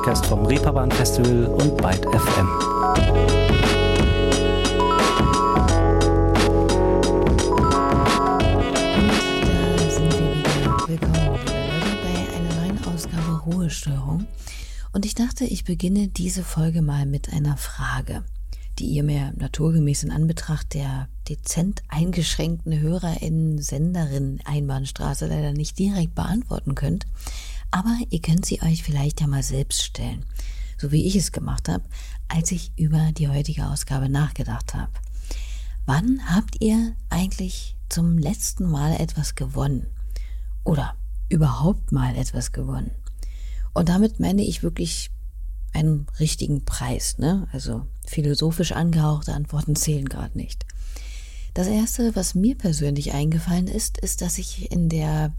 Podcast vom Reeperbahn Festival und Byte FM. Ruhestörung. Und ich dachte, ich beginne diese Folge mal mit einer Frage, die ihr mir naturgemäß in Anbetracht der dezent eingeschränkten HörerInnen Senderin Einbahnstraße leider nicht direkt beantworten könnt. Aber ihr könnt sie euch vielleicht ja mal selbst stellen, so wie ich es gemacht habe, als ich über die heutige Ausgabe nachgedacht habe. Wann habt ihr eigentlich zum letzten Mal etwas gewonnen? Oder überhaupt mal etwas gewonnen? Und damit meine ich wirklich einen richtigen Preis, ne? Also philosophisch angehauchte Antworten zählen gerade nicht. Das erste, was mir persönlich eingefallen ist, ist, dass ich in der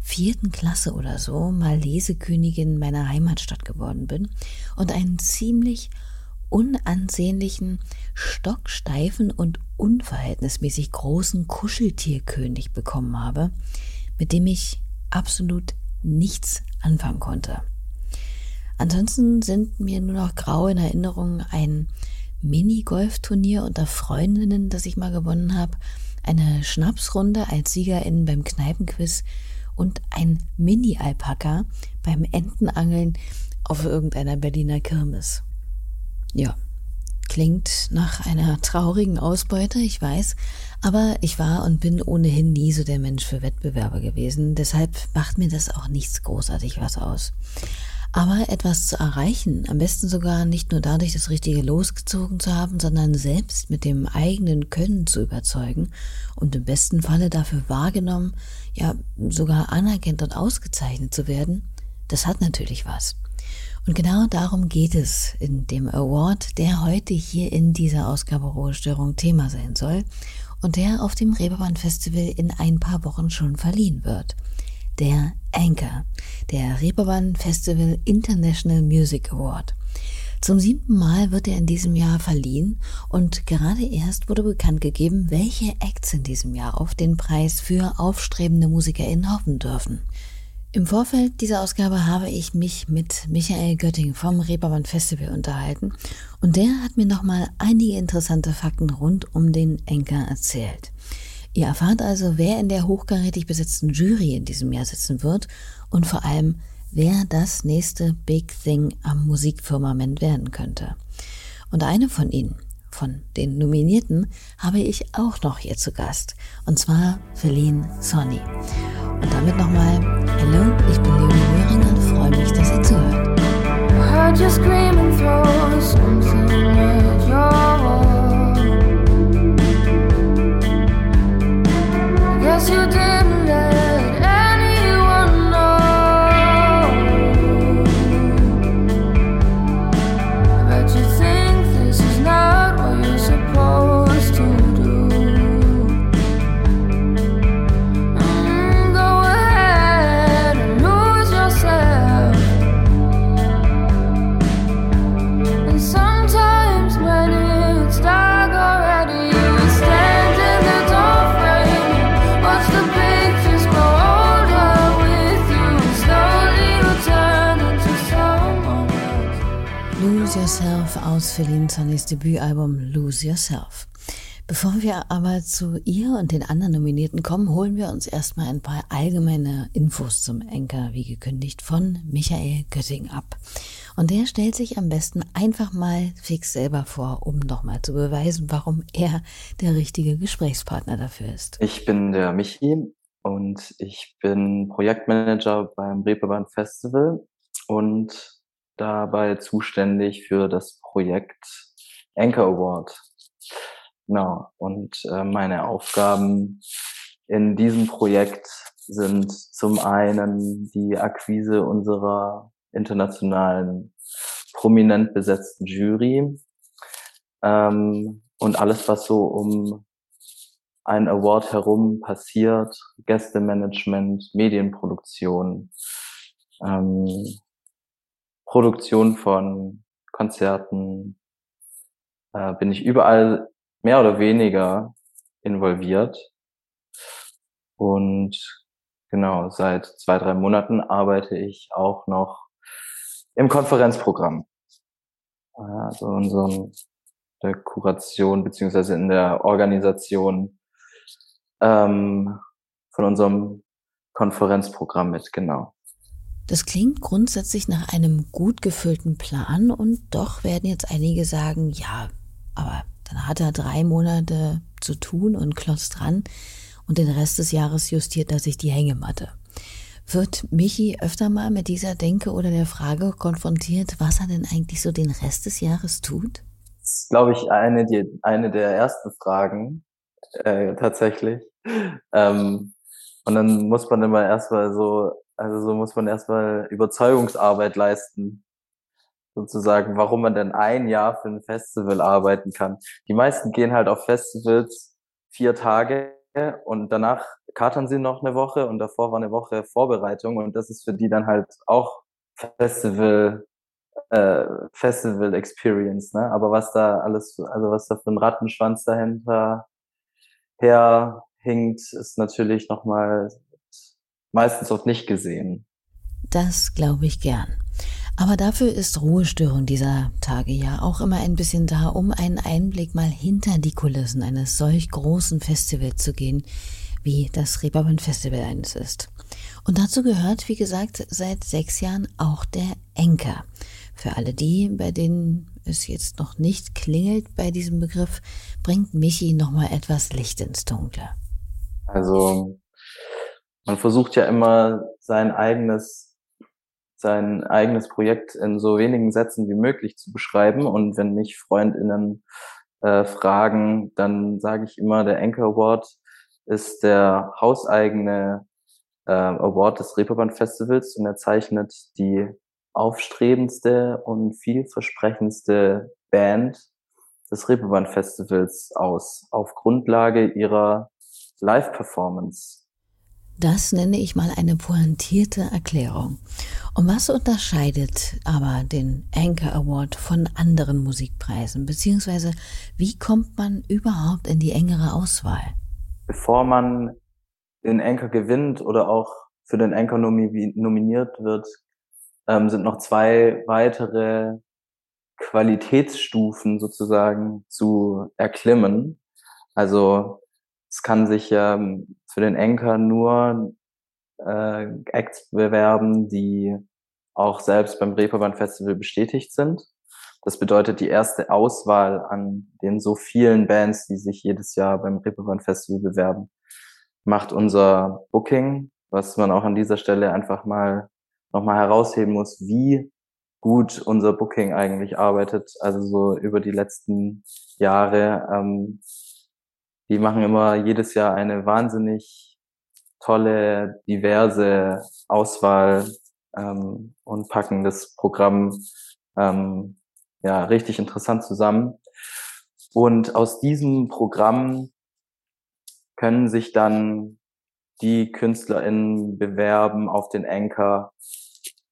vierten Klasse oder so mal Lesekönigin meiner Heimatstadt geworden bin und einen ziemlich unansehnlichen, stocksteifen und unverhältnismäßig großen Kuscheltierkönig bekommen habe, mit dem ich absolut nichts anfangen konnte. Ansonsten sind mir nur noch grau in Erinnerung ein Mini-Golf-Turnier unter Freundinnen, das ich mal gewonnen habe, eine Schnapsrunde als Siegerin beim Kneipenquiz und ein Mini-Alpaka beim Entenangeln auf irgendeiner Berliner Kirmes. Ja, klingt nach einer traurigen Ausbeute, ich weiß, aber ich war und bin ohnehin nie so der Mensch für Wettbewerbe gewesen, deshalb macht mir das auch nichts großartig was aus. Aber etwas zu erreichen, am besten sogar nicht nur dadurch das Richtige losgezogen zu haben, sondern selbst mit dem eigenen Können zu überzeugen und im besten Falle dafür wahrgenommen, ja sogar anerkannt und ausgezeichnet zu werden, das hat natürlich was. Und genau darum geht es in dem Award, der heute hier in dieser Ausgabe Ruhestörung Thema sein soll und der auf dem Reeperbahn Festival in ein paar Wochen schon verliehen wird der Anchor, der Reeperbahn Festival International Music Award. Zum siebten Mal wird er in diesem Jahr verliehen und gerade erst wurde bekannt gegeben, welche Acts in diesem Jahr auf den Preis für aufstrebende MusikerInnen hoffen dürfen. Im Vorfeld dieser Ausgabe habe ich mich mit Michael Götting vom Reeperbahn Festival unterhalten und der hat mir nochmal einige interessante Fakten rund um den Anchor erzählt. Ihr erfahrt also, wer in der hochkarätig besetzten Jury in diesem Jahr sitzen wird und vor allem, wer das nächste Big Thing am Musikfirmament werden könnte. Und eine von ihnen, von den Nominierten, habe ich auch noch hier zu Gast. Und zwar Feline Sonny. Und damit nochmal, hallo, ich bin Leonie Möhring und freue mich, dass ihr zuhört. Guess you didn't Yourself aus Feline Sonnys Debütalbum Lose Yourself. Bevor wir aber zu ihr und den anderen Nominierten kommen, holen wir uns erstmal ein paar allgemeine Infos zum Enker, wie gekündigt, von Michael Götting ab. Und der stellt sich am besten einfach mal fix selber vor, um nochmal zu beweisen, warum er der richtige Gesprächspartner dafür ist. Ich bin der Michi und ich bin Projektmanager beim Reeperbahn Festival und dabei zuständig für das Projekt Anchor Award. Genau. Und äh, meine Aufgaben in diesem Projekt sind zum einen die Akquise unserer internationalen prominent besetzten Jury ähm, und alles, was so um einen Award herum passiert, Gästemanagement, Medienproduktion, ähm, Produktion von Konzerten, äh, bin ich überall mehr oder weniger involviert. Und genau, seit zwei, drei Monaten arbeite ich auch noch Im Konferenzprogramm. Also in so der Kuration beziehungsweise in der Organisation ähm, von unserem Konferenzprogramm mit, genau. Das klingt grundsätzlich nach einem gut gefüllten Plan und doch werden jetzt einige sagen, ja, aber dann hat er drei Monate zu tun und klotzt dran und den Rest des Jahres justiert er sich die Hängematte. Wird Michi öfter mal mit dieser Denke oder der Frage konfrontiert, was er denn eigentlich so den Rest des Jahres tut? Das ist, glaube ich, eine, die, eine der ersten Fragen äh, tatsächlich. Ähm, und dann muss man immer erstmal so, also so muss man erstmal Überzeugungsarbeit leisten, sozusagen, warum man denn ein Jahr für ein Festival arbeiten kann. Die meisten gehen halt auf Festivals vier Tage und danach katern sie noch eine Woche und davor war eine Woche Vorbereitung und das ist für die dann halt auch Festival äh, Festival Experience, ne? Aber was da alles, also was da für ein Rattenschwanz dahinter herhinkt, ist natürlich nochmal meistens auch nicht gesehen. Das glaube ich gern. Aber dafür ist Ruhestörung dieser Tage ja auch immer ein bisschen da, um einen Einblick mal hinter die Kulissen eines solch großen Festivals zu gehen, wie das Reeperbahn Festival eines ist. Und dazu gehört, wie gesagt, seit sechs Jahren auch der Enker. Für alle die, bei denen es jetzt noch nicht klingelt bei diesem Begriff, bringt Michi nochmal etwas Licht ins Dunkle. Also man versucht ja immer sein eigenes sein eigenes Projekt in so wenigen Sätzen wie möglich zu beschreiben. Und wenn mich FreundInnen äh, fragen, dann sage ich immer, der Anchor Award ist der hauseigene äh, Award des Reeperbahn Festivals und er zeichnet die aufstrebendste und vielversprechendste Band des Reeperbahn Festivals aus, auf Grundlage ihrer Live-Performance. Das nenne ich mal eine pointierte Erklärung. Und was unterscheidet aber den Anchor Award von anderen Musikpreisen? Beziehungsweise wie kommt man überhaupt in die engere Auswahl? Bevor man den Anchor gewinnt oder auch für den Anchor nominiert wird, ähm, sind noch zwei weitere Qualitätsstufen sozusagen zu erklimmen. Also es kann sich ähm, für den Anchor nur äh, Acts bewerben, die auch selbst beim Reeperbahn Festival bestätigt sind. Das bedeutet die erste Auswahl an den so vielen Bands, die sich jedes Jahr beim Reeperbahn Festival bewerben, macht unser Booking, was man auch an dieser Stelle einfach mal nochmal herausheben muss, wie gut unser Booking eigentlich arbeitet. Also so über die letzten Jahre ähm, die machen immer jedes Jahr eine wahnsinnig tolle, diverse Auswahl ähm, und packen das Programm ähm, ja richtig interessant zusammen. Und aus diesem Programm können sich dann die KünstlerInnen bewerben auf den Anchor,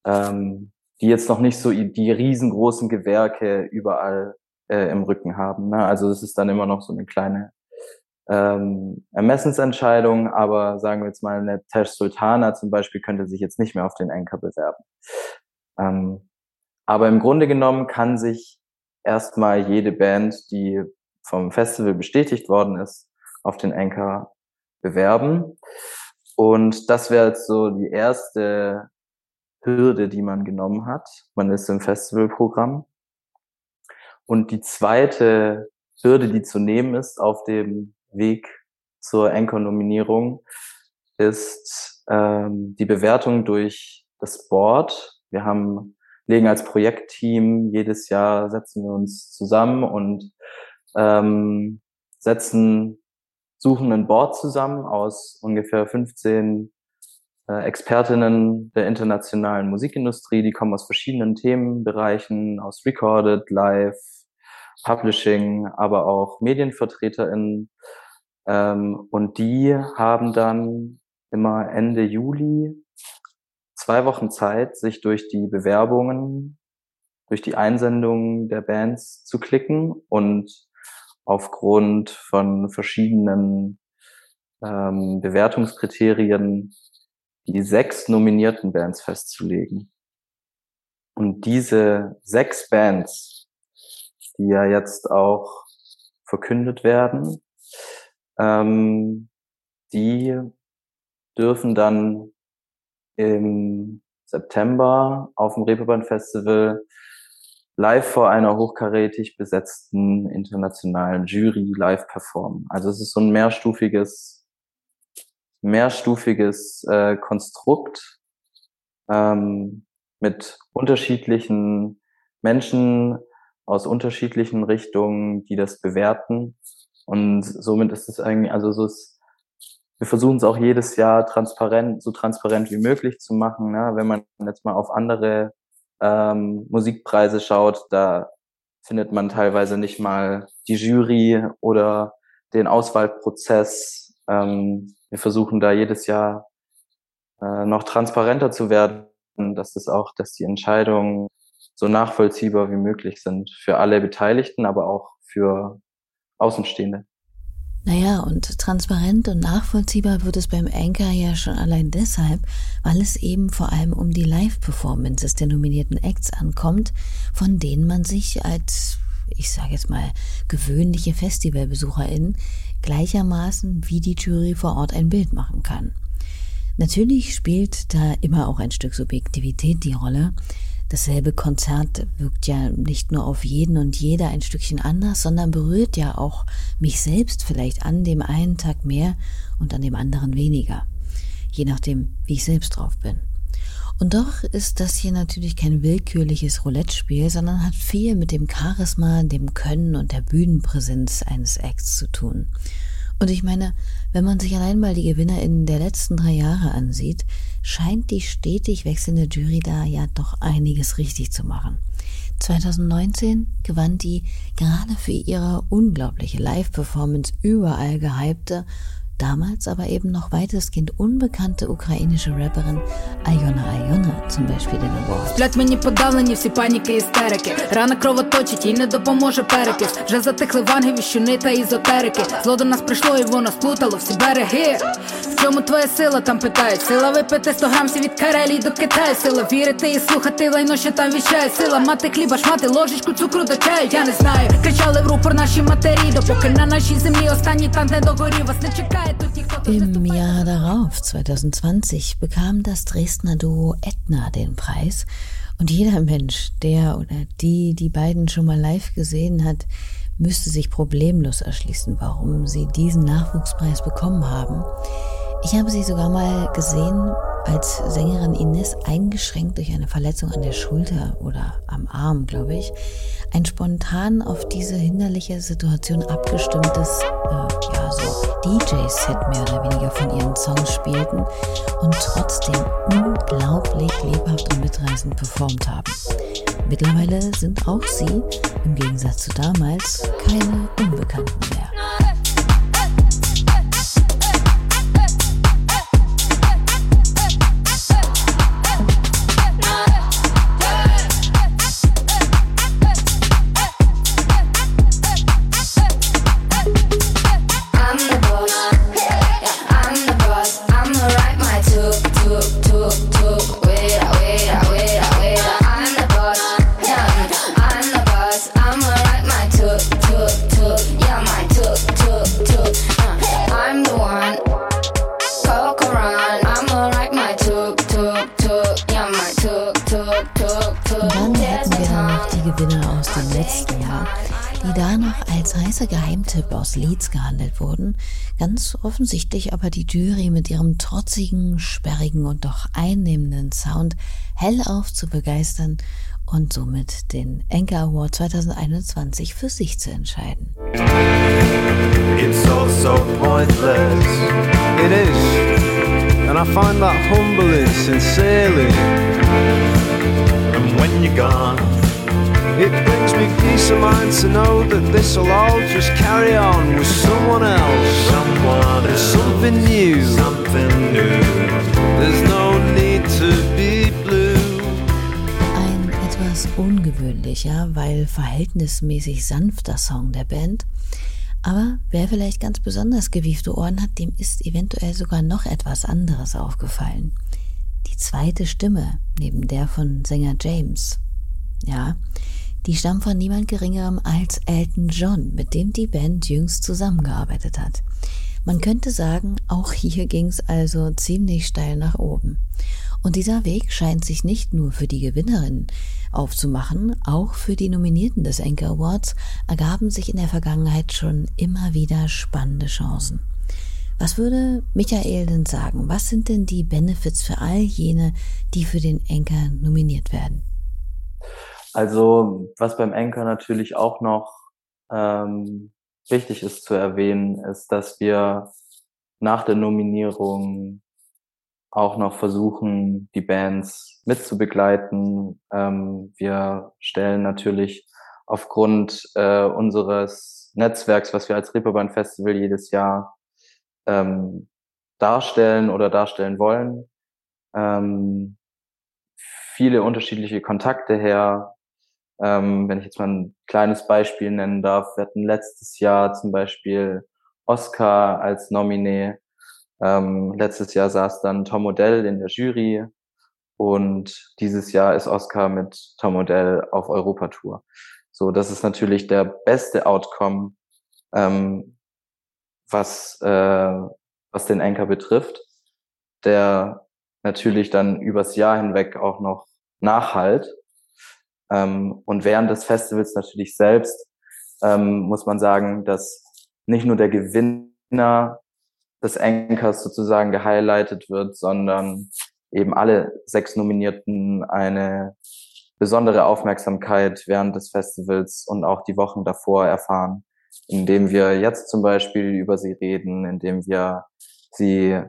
ähm, die jetzt noch nicht so die riesengroßen Gewerke überall äh, im Rücken haben. Ne? Also es ist dann immer noch so eine kleine ähm, Ermessensentscheidung, aber sagen wir jetzt mal, eine Tesh Sultana zum Beispiel könnte sich jetzt nicht mehr auf den Anchor bewerben. Ähm, aber im Grunde genommen kann sich erstmal jede Band, die vom Festival bestätigt worden ist, auf den Anchor bewerben. Und das wäre jetzt so die erste Hürde, die man genommen hat. Man ist im Festivalprogramm. Und die zweite Hürde, die zu nehmen ist auf dem Weg zur Anchor-Nominierung ist ähm, die Bewertung durch das Board. Wir haben legen als Projektteam jedes Jahr setzen wir uns zusammen und ähm, setzen suchen ein Board zusammen aus ungefähr 15 äh, Expertinnen der internationalen Musikindustrie, die kommen aus verschiedenen Themenbereichen, aus Recorded, Live, Publishing, aber auch MedienvertreterInnen. Ähm, und die haben dann immer Ende Juli zwei Wochen Zeit, sich durch die Bewerbungen, durch die Einsendungen der Bands zu klicken und aufgrund von verschiedenen ähm, Bewertungskriterien die sechs nominierten Bands festzulegen. Und diese sechs Bands, die ja jetzt auch verkündet werden, ähm, die dürfen dann im September auf dem Reeperbahn Festival live vor einer hochkarätig besetzten internationalen Jury live performen. Also es ist so ein mehrstufiges, mehrstufiges äh, Konstrukt ähm, mit unterschiedlichen Menschen aus unterschiedlichen Richtungen, die das bewerten. Und somit ist es eigentlich, also so ist, wir versuchen es auch jedes Jahr transparent, so transparent wie möglich zu machen. Ne? Wenn man jetzt mal auf andere ähm, Musikpreise schaut, da findet man teilweise nicht mal die Jury oder den Auswahlprozess. Ähm, wir versuchen da jedes Jahr äh, noch transparenter zu werden, dass das auch, dass die Entscheidungen so nachvollziehbar wie möglich sind für alle Beteiligten, aber auch für Außenstehende. Naja, und transparent und nachvollziehbar wird es beim Anchor ja schon allein deshalb, weil es eben vor allem um die Live-Performances der nominierten Acts ankommt, von denen man sich als, ich sage jetzt mal, gewöhnliche FestivalbesucherInnen gleichermaßen wie die Jury vor Ort ein Bild machen kann. Natürlich spielt da immer auch ein Stück Subjektivität die Rolle, Dasselbe Konzert wirkt ja nicht nur auf jeden und jeder ein Stückchen anders, sondern berührt ja auch mich selbst vielleicht an dem einen Tag mehr und an dem anderen weniger. Je nachdem, wie ich selbst drauf bin. Und doch ist das hier natürlich kein willkürliches Roulette-Spiel, sondern hat viel mit dem Charisma, dem Können und der Bühnenpräsenz eines Acts zu tun. Und ich meine, wenn man sich allein mal die GewinnerInnen der letzten drei Jahre ansieht, scheint die stetig wechselnde Jury da ja doch einiges richtig zu machen. 2019 gewann die gerade für ihre unglaubliche Live-Performance überall gehypte damals aber eben noch weitestgehend unbekannte ukrainische Rapperin Айона Айона zum Beispiel den Award. Сплять мені подавлені всі паніки істерики. Рана кровоточить, їй не допоможе перекис. Вже затихли ванги, віщуни та ізотерики. Зло до нас прийшло і воно сплутало всі береги. В чому твоя сила там питають? Сила випити 100 грамсів від Карелії до Китаю. Сила вірити і слухати лайно, що там віщає. Сила мати хліба, шмати ложечку цукру до чаю. Я не знаю. Кричали в рупор наші матері, допоки на нашій землі останній танк не догорів. Вас не чекає. Im Jahr darauf, 2020, bekam das Dresdner Duo Etna den Preis. Und jeder Mensch, der oder die die beiden schon mal live gesehen hat, müsste sich problemlos erschließen, warum sie diesen Nachwuchspreis bekommen haben. Ich habe sie sogar mal gesehen als Sängerin Ines eingeschränkt durch eine Verletzung an der Schulter oder am Arm, glaube ich, ein spontan auf diese hinderliche Situation abgestimmtes, äh, DJ-Set mehr oder weniger von ihren Songs spielten und trotzdem unglaublich lebhaft und mitreißend performt haben. Mittlerweile sind auch sie, im Gegensatz zu damals, keine Unbekannten mehr. Geheimtipp aus Leeds gehandelt wurden, ganz offensichtlich aber die Jury mit ihrem trotzigen, sperrigen und doch einnehmenden Sound hellauf zu begeistern und somit den Anchor Award 2021 für sich zu entscheiden. It's all so pointless. It is. And I find that humbling, sincerely. And when you're gone It brings me peace of mind to know that this'll all just carry on with someone else. Someone else. Something new. Something new. There's no need to be blue. Ein etwas ungewöhnlicher, weil verhältnismäßig sanfter Song der Band. Aber wer vielleicht ganz besonders gewiefte Ohren hat, dem ist eventuell sogar noch etwas anderes aufgefallen. Die zweite Stimme neben der von Sänger James Ja, die stammen von niemand Geringerem als Elton John, mit dem die Band jüngst zusammengearbeitet hat. Man könnte sagen, auch hier ging's also ziemlich steil nach oben. Und dieser Weg scheint sich nicht nur für die Gewinnerin aufzumachen, auch für die Nominierten des Anchor Awards ergaben sich in der Vergangenheit schon immer wieder spannende Chancen. Was würde Michael denn sagen? Was sind denn die Benefits für all jene, die für den Anchor nominiert werden? Also, was beim Anchor natürlich auch noch ähm, wichtig ist zu erwähnen, ist, dass wir nach der Nominierung auch noch versuchen, die Bands mitzubegleiten. Ähm, wir stellen natürlich aufgrund äh, unseres Netzwerks, was wir als Reeperbahn Festival jedes Jahr ähm, darstellen oder darstellen wollen, ähm, viele unterschiedliche Kontakte her. Ähm, wenn ich jetzt mal ein kleines Beispiel nennen darf, wir hatten letztes Jahr zum Beispiel Oscar als Nominee ähm, letztes Jahr saß dann Tom Odell in der Jury und dieses Jahr ist Oscar mit Tom Odell auf Europatour. So, das ist natürlich der beste Outcome, ähm, was, äh, was den Anchor betrifft, der natürlich dann übers Jahr hinweg auch noch nachhalt. Ähm, und während des Festivals natürlich selbst ähm, muss man sagen, dass nicht nur der Gewinner des Anchors sozusagen gehighlightet wird, sondern eben alle sechs Nominierten eine besondere Aufmerksamkeit während des Festivals und auch die Wochen davor erfahren, indem wir jetzt zum Beispiel über sie reden, indem wir sie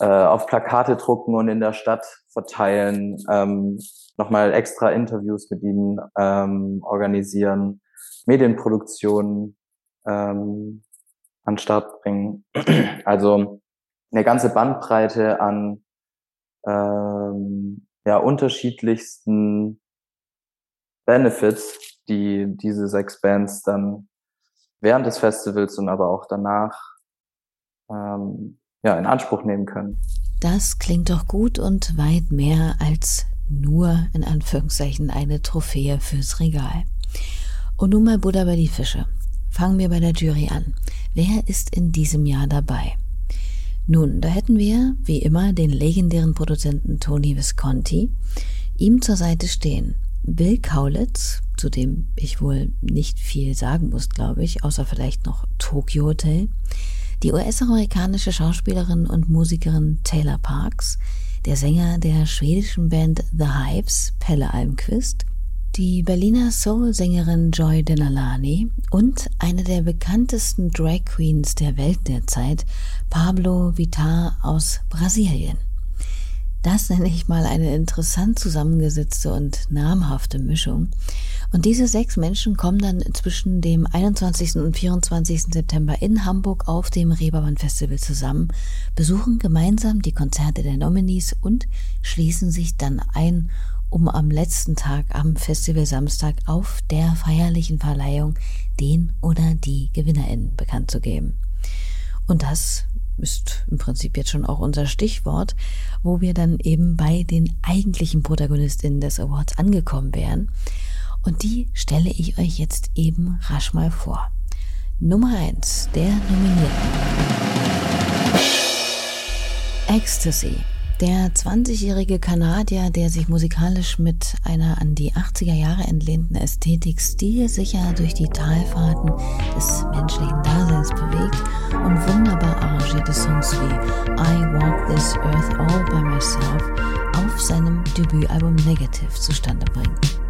äh, auf Plakate drucken und in der Stadt verteilen, ähm, nochmal extra Interviews mit ihnen ähm, organisieren, Medienproduktionen, ähm, an Start bringen. Also eine ganze Bandbreite an ähm, ja, unterschiedlichsten Benefits, die diese sechs Bands dann während des Festivals und aber auch danach ähm, ja, in Anspruch nehmen können. Das klingt doch gut und weit mehr als nur in Anführungszeichen eine Trophäe fürs Regal. Und nun mal Buddha bei die Fische. Fangen wir bei der Jury an. Wer ist in diesem Jahr dabei? Nun, da hätten wir, wie immer, den legendären Produzenten Tony Visconti. Ihm zur Seite stehen Bill Kaulitz, zu dem ich wohl nicht viel sagen muss, glaube ich, außer vielleicht noch Tokyo Hotel. Die US-amerikanische Schauspielerin und Musikerin Taylor Parks, der Sänger der schwedischen Band The Hives, Pelle Almquist, die Berliner Soul-Sängerin Joy Denalani und eine der bekanntesten Drag Queens der Welt derzeit, Pablo Vittar aus Brasilien. Das nenne ich mal eine interessant zusammengesetzte und namhafte Mischung. Und diese sechs Menschen kommen dann zwischen dem 21. und 24. September in Hamburg auf dem Reeperbahn Festival zusammen, besuchen gemeinsam die Konzerte der Nominees und schließen sich dann ein, um am letzten Tag am Festival Samstag auf der feierlichen Verleihung den oder die GewinnerInnen bekannt zu geben. Und das ist im Prinzip jetzt schon auch unser Stichwort, wo wir dann eben bei den eigentlichen ProtagonistInnen des Awards angekommen wären. Und die stelle ich euch jetzt eben rasch mal vor. Nummer eins der Nominierten. Ecstasy der 20-jährige Kanadier, der sich musikalisch mit einer an die 80er Jahre entlehnten Ästhetik stilsicher durch die Talfahrten des menschlichen Daseins bewegt und wunderbar arrangierte Songs wie I Walk This Earth All By Myself auf seinem Debütalbum Negative zustande bringt.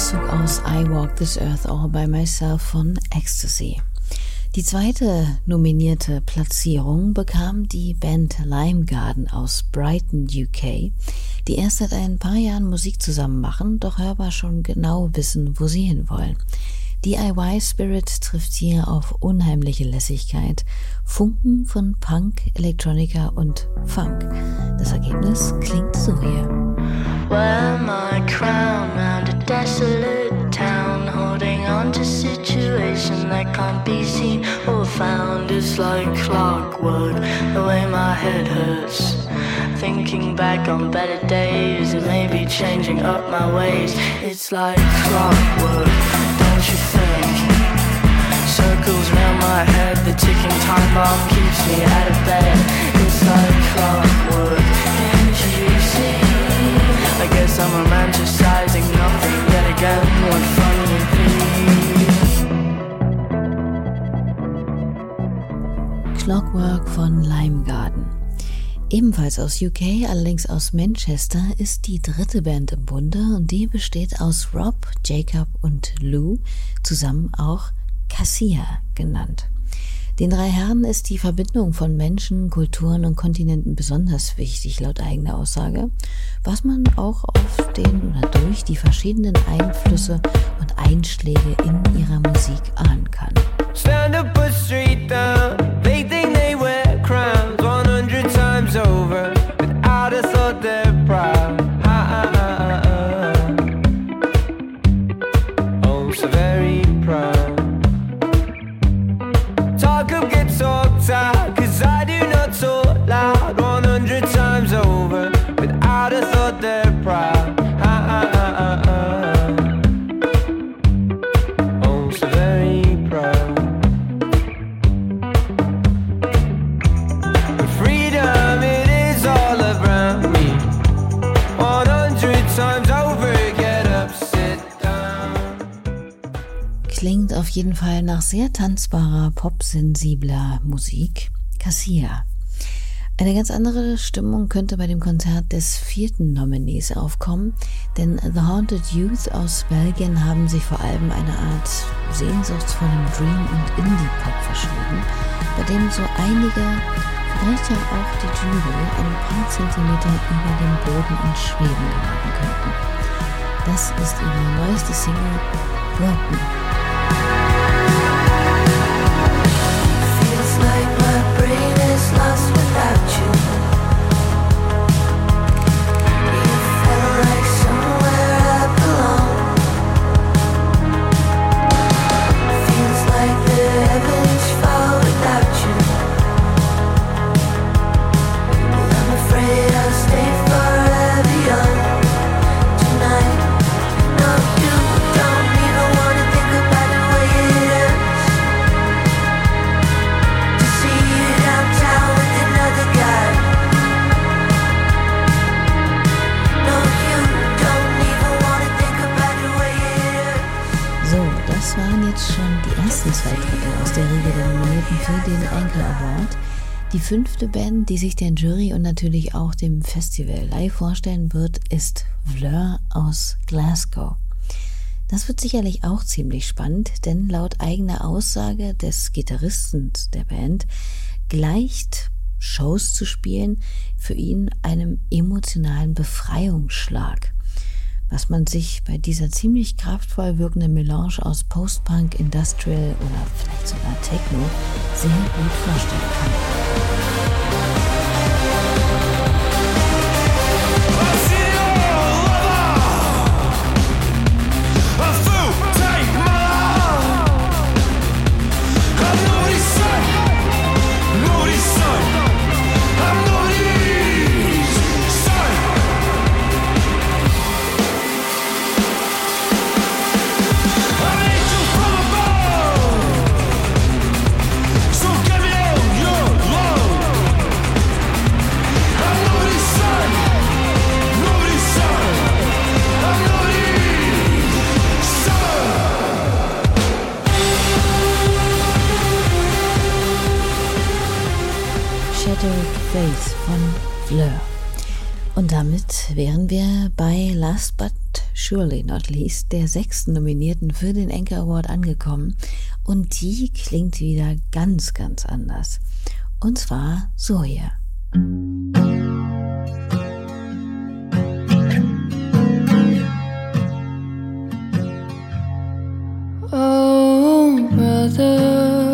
walk earth all by myself. This Earth All By Myself von Ecstasy. Die zweite nominierte Platzierung bekam die Band Lime Garden aus Brighton, UK, die erst seit ein paar Jahren Musik zusammen machen, doch hörbar schon genau wissen, wo sie hinwollen. DIY Spirit trifft hier auf unheimliche Lässigkeit, Funken von Punk, Elektronika und Funk. Das Ergebnis klingt so hier. Wear my crown round a desolate town, holding on to situation that can't be seen or found. It's like clockwork, the way my head hurts. Thinking back on better days and maybe changing up my ways. It's like clockwork don't you think? Circles round my head, the ticking time bomb keeps me out of bed. It's like clockwork, I'm romanticizing nothing yet again. What fun would be? Clockwork von Lime Garden. Ebenfalls aus UK, allerdings aus Manchester, ist die dritte Band im Bunde und die besteht aus Rob, Jacob und Lou, zusammen auch Cassia genannt. Den drei Herren ist die Verbindung von Menschen, Kulturen und Kontinenten besonders wichtig, laut eigener Aussage, was man auch auf den oder durch die verschiedenen Einflüsse und Einschläge in ihrer Musik ahnen kann. Sehr tanzbarer, popsensibler Musik. Cassia. Eine ganz andere Stimmung könnte bei dem Konzert des vierten Nominees aufkommen, denn The Haunted Youth aus Belgien haben sich vor allem eine Art sehnsuchtsvollen Dream- und Indie-Pop verschrieben, bei dem so einige, vielleicht ja auch die Jury, ein paar Zentimeter über dem Boden in Schweben geraten könnten. Das ist ihre neueste Single, Broken. Die fünfte Band, die sich der Jury und natürlich auch dem Festival live vorstellen wird, ist Fleur aus Glasgow. Das wird sicherlich auch ziemlich spannend, denn laut eigener Aussage des Gitarristen der Band gleicht Shows zu spielen für ihn einem emotionalen Befreiungsschlag was man sich bei dieser ziemlich kraftvoll wirkenden Melange aus Post-Punk, Industrial oder vielleicht sogar Techno sehr gut vorstellen kann. Faith von Fleur. Und damit wären wir bei Last but surely not least der sechsten Nominierten für den Anchor Award angekommen. Und die klingt wieder ganz, ganz anders. Und zwar so hier. Oh, brother,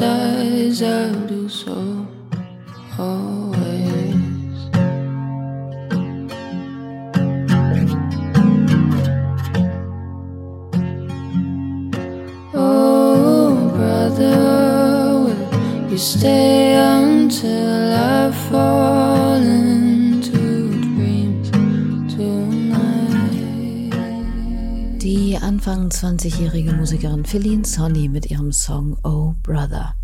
closed eyes, I'll do so. 21-jährige Musikerin Feline Sonny mit ihrem Song Oh Brother.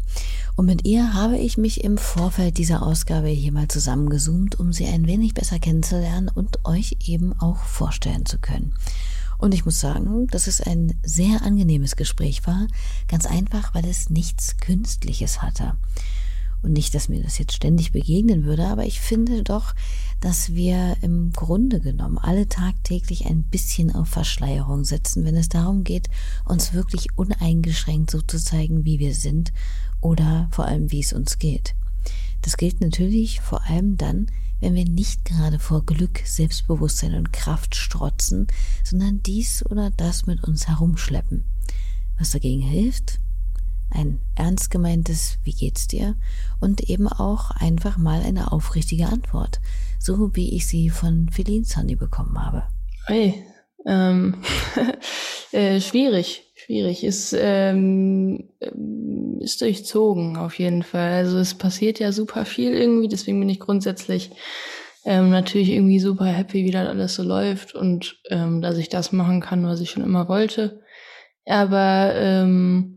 Und mit ihr habe ich mich im Vorfeld dieser Ausgabe hier mal zusammengezoomt, um sie ein wenig besser kennenzulernen und euch eben auch vorstellen zu können. Und ich muss sagen, dass es ein sehr angenehmes Gespräch war, ganz einfach, weil es nichts Künstliches hatte. Und nicht, dass mir das jetzt ständig begegnen würde, aber ich finde doch, dass wir im Grunde genommen alle tagtäglich ein bisschen auf Verschleierung setzen, wenn es darum geht, uns wirklich uneingeschränkt so zu zeigen, wie wir sind oder vor allem, wie es uns geht. Das gilt natürlich vor allem dann, wenn wir nicht gerade vor Glück, Selbstbewusstsein und Kraft strotzen, sondern dies oder das mit uns herumschleppen. Was dagegen hilft? Ein ernst gemeintes Wie geht's dir? Und eben auch einfach mal eine aufrichtige Antwort, so wie ich sie von Feline Sunny bekommen habe. Hey, ähm, äh, schwierig, schwierig. Ist, ähm, ähm, ist durchzogen auf jeden Fall. Also es passiert ja super viel irgendwie, deswegen bin ich grundsätzlich ähm, natürlich irgendwie super happy, wie das alles so läuft und ähm, dass ich das machen kann, was ich schon immer wollte. Aber ähm,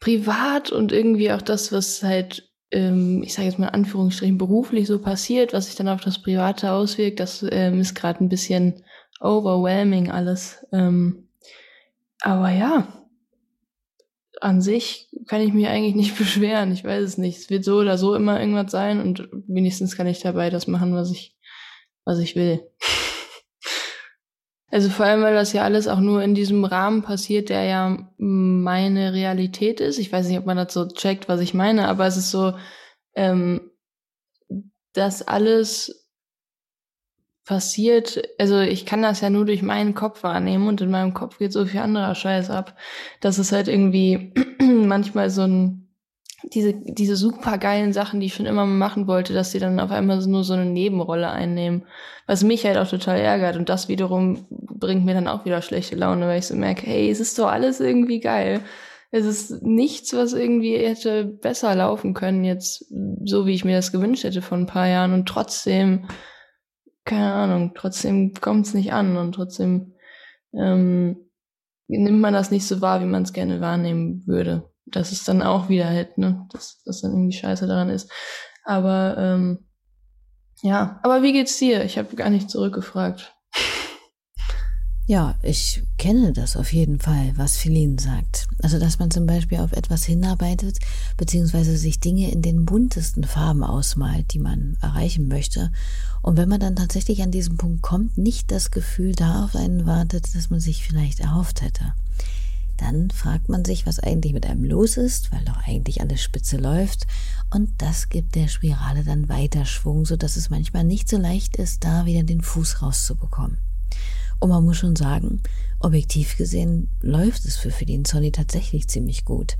privat und irgendwie auch das, was halt, ähm, ich sage jetzt mal in Anführungsstrichen, beruflich so passiert, was sich dann auf das Private auswirkt, das ähm, ist gerade ein bisschen overwhelming alles. Ähm, aber ja, an sich kann ich mich eigentlich nicht beschweren. Ich weiß es nicht. Es wird so oder so immer irgendwas sein und wenigstens kann ich dabei das machen, was ich, was ich will. Also vor allem, weil das ja alles auch nur in diesem Rahmen passiert, der ja meine Realität ist. Ich weiß nicht, ob man das so checkt, was ich meine, aber es ist so, ähm, dass alles passiert, also ich kann das ja nur durch meinen Kopf wahrnehmen und in meinem Kopf geht so viel anderer Scheiß ab, dass es halt irgendwie manchmal so ein diese, diese super geilen Sachen, die ich schon immer mal machen wollte, dass sie dann auf einmal nur so eine Nebenrolle einnehmen. Was mich halt auch total ärgert. Und das wiederum bringt mir dann auch wieder schlechte Laune, weil ich so merke, hey, es ist doch alles irgendwie geil. Es ist nichts, was irgendwie hätte besser laufen können, jetzt so wie ich mir das gewünscht hätte vor ein paar Jahren. Und trotzdem, keine Ahnung, trotzdem kommt es nicht an und trotzdem ähm, nimmt man das nicht so wahr, wie man es gerne wahrnehmen würde das ist dann auch wieder halt, ne, dass das dann irgendwie scheiße daran ist. Aber ähm, ja, aber wie geht's dir? Ich habe gar nicht zurückgefragt. Ja, ich kenne das auf jeden Fall, was Feline sagt. Also, dass man zum Beispiel auf etwas hinarbeitet, beziehungsweise sich Dinge in den buntesten Farben ausmalt, die man erreichen möchte. Und wenn man dann tatsächlich an diesen Punkt kommt, nicht das Gefühl da auf einen wartet, das man sich vielleicht erhofft hätte. Dann fragt man sich, was eigentlich mit einem los ist, weil doch eigentlich alles spitze läuft. Und das gibt der Spirale dann weiter Schwung, sodass es manchmal nicht so leicht ist, da wieder den Fuß rauszubekommen. Und man muss schon sagen, objektiv gesehen läuft es für Sonny tatsächlich ziemlich gut.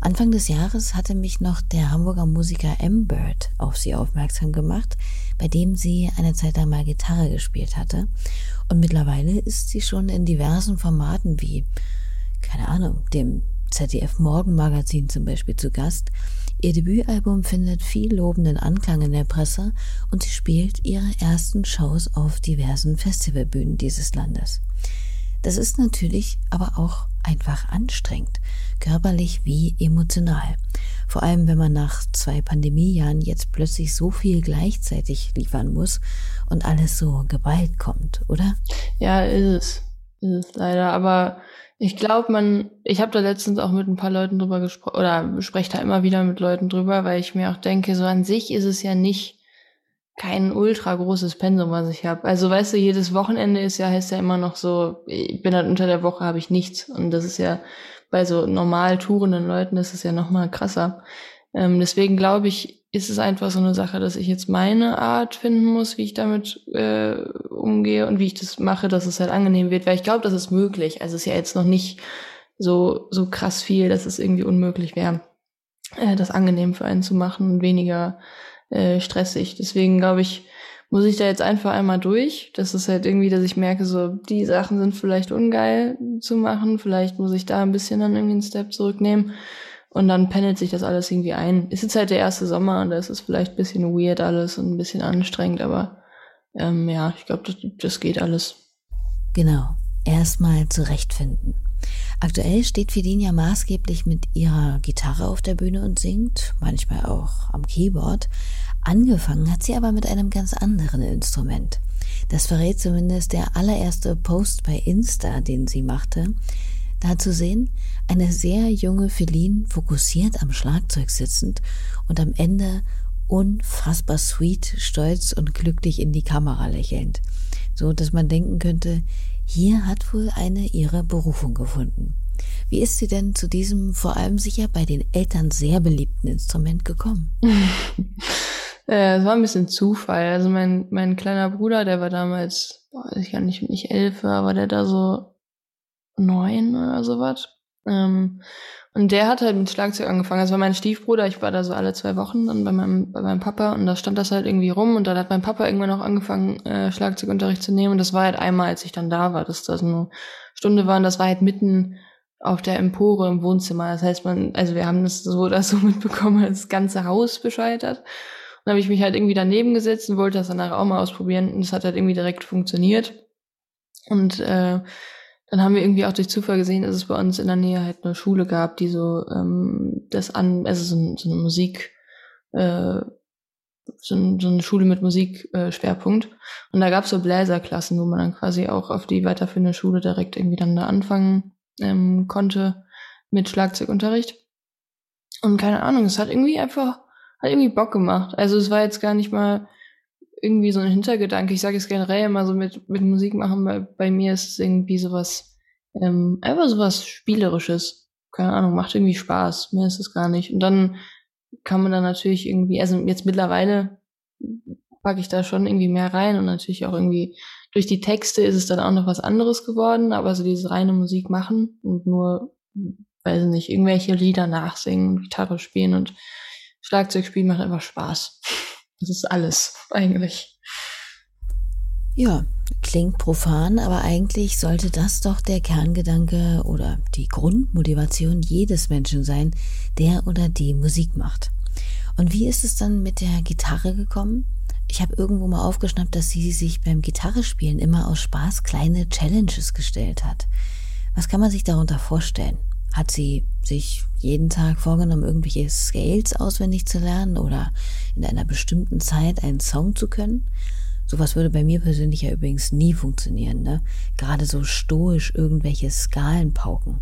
Anfang des Jahres hatte mich noch der Hamburger Musiker M. Bird auf sie aufmerksam gemacht, bei dem sie eine Zeit lang mal Gitarre gespielt hatte. Und mittlerweile ist sie schon in diversen Formaten wie keine Ahnung, dem ZDF Morgenmagazin zum Beispiel zu Gast. Ihr Debütalbum findet viel lobenden Anklang in der Presse und sie spielt ihre ersten Shows auf diversen Festivalbühnen dieses Landes. Das ist natürlich aber auch einfach anstrengend, körperlich wie emotional. Vor allem, wenn man nach zwei Pandemiejahren jetzt plötzlich so viel gleichzeitig liefern muss und alles so geballt kommt, oder? Ja, ist es. Ist es leider. Aber ich glaube, man, ich habe da letztens auch mit ein paar Leuten drüber gesprochen, oder spreche da immer wieder mit Leuten drüber, weil ich mir auch denke, so an sich ist es ja nicht kein ultra großes Pensum, was ich habe. Also weißt du, jedes Wochenende ist ja, heißt ja immer noch so, ich bin halt unter der Woche, habe ich nichts. Und das ist ja bei so normal tourenden Leuten ist es ja noch mal krasser. Ähm, deswegen glaube ich, ist es einfach so eine Sache, dass ich jetzt meine Art finden muss, wie ich damit äh, umgehe und wie ich das mache, dass es halt angenehm wird. Weil ich glaube, das ist möglich. Also es ist ja jetzt noch nicht so so krass viel, dass es irgendwie unmöglich wäre, äh, das angenehm für einen zu machen und weniger äh, stressig. Deswegen glaube ich, muss ich da jetzt einfach einmal durch. Das ist halt irgendwie, dass ich merke, so, die Sachen sind vielleicht ungeil zu machen. Vielleicht muss ich da ein bisschen dann irgendwie einen Step zurücknehmen. Und dann pendelt sich das alles irgendwie ein. Ist jetzt halt der erste Sommer und da ist es vielleicht ein bisschen weird alles und ein bisschen anstrengend, aber ähm, ja, ich glaube, das, das geht alles. Genau. Erstmal zurechtfinden. Aktuell steht Fidin ja maßgeblich mit ihrer Gitarre auf der Bühne und singt, manchmal auch am Keyboard. Angefangen hat sie aber mit einem ganz anderen Instrument. Das verrät zumindest der allererste Post bei Insta, den sie machte. Da zu sehen, eine sehr junge Feline fokussiert am Schlagzeug sitzend und am Ende unfassbar sweet, stolz und glücklich in die Kamera lächelnd, so dass man denken könnte, hier hat wohl eine ihre Berufung gefunden. Wie ist sie denn zu diesem vor allem sicher bei den Eltern sehr beliebten Instrument gekommen? Äh, es war ein bisschen Zufall. Also mein, mein kleiner Bruder, der war damals, weiß ich gar nicht, nicht elf, aber der da so neun oder sowas. Ähm, und der hat halt mit Schlagzeug angefangen. Das war mein Stiefbruder, ich war da so alle zwei Wochen dann bei meinem, bei meinem Papa und da stand das halt irgendwie rum und dann hat mein Papa irgendwann auch angefangen, äh, Schlagzeugunterricht zu nehmen und das war halt einmal, als ich dann da war, dass das eine Stunde war und das war halt mitten auf der Empore im Wohnzimmer. Das heißt, man, also wir haben das so oder so mitbekommen, das ganze Haus Bescheid hat. Und habe ich mich halt irgendwie daneben gesetzt und wollte das danach auch mal ausprobieren. Und es hat halt irgendwie direkt funktioniert. Und äh, dann haben wir irgendwie auch durch Zufall gesehen, dass es bei uns in der Nähe halt eine Schule gab, die so ähm, das an, also so, so eine Musik, äh, so, so eine Schule mit Musikschwerpunkt. Äh, und da gab es so Bläserklassen, wo man dann quasi auch auf die weiterführende Schule direkt irgendwie dann da anfangen ähm, konnte mit Schlagzeugunterricht. Und keine Ahnung, es hat irgendwie einfach hat irgendwie Bock gemacht. Also es war jetzt gar nicht mal irgendwie so ein Hintergedanke. Ich sage es generell immer so mit, mit Musik machen, bei, bei mir ist es irgendwie sowas, ähm, einfach sowas Spielerisches. Keine Ahnung, macht irgendwie Spaß. Mehr ist es gar nicht. Und dann kann man dann natürlich irgendwie, also jetzt mittlerweile packe ich da schon irgendwie mehr rein und natürlich auch irgendwie durch die Texte ist es dann auch noch was anderes geworden, aber so dieses reine Musik machen und nur, weiß nicht, irgendwelche Lieder nachsingen und Gitarre spielen und Schlagzeug spielen macht einfach Spaß. Das ist alles eigentlich. Ja, klingt profan, aber eigentlich sollte das doch der Kerngedanke oder die Grundmotivation jedes Menschen sein, der oder die Musik macht. Und wie ist es dann mit der Gitarre gekommen? Ich habe irgendwo mal aufgeschnappt, dass sie sich beim Gitarrespielen immer aus Spaß kleine Challenges gestellt hat. Was kann man sich darunter vorstellen? Hat sie sich jeden Tag vorgenommen, irgendwelche Scales auswendig zu lernen oder in einer bestimmten Zeit einen Song zu können? Sowas würde bei mir persönlich ja übrigens nie funktionieren, ne? Gerade so stoisch irgendwelche Skalen pauken.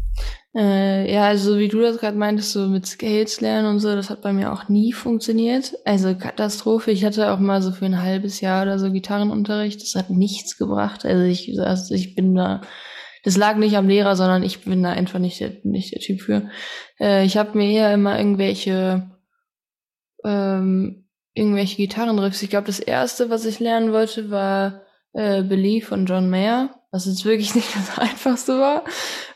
Äh, ja, also wie du das gerade meintest, so mit Scales lernen und so, das hat bei mir auch nie funktioniert. Also Katastrophe. Ich hatte auch mal so für ein halbes Jahr oder so Gitarrenunterricht. Das hat nichts gebracht. Also ich, also ich bin da das lag nicht am Lehrer, sondern ich bin da einfach nicht der, nicht der Typ für. Äh, ich habe mir eher immer irgendwelche ähm, irgendwelche Gitarrenriffs. Ich glaube, das erste, was ich lernen wollte, war äh, Believe von John Mayer, was jetzt wirklich nicht das einfachste war.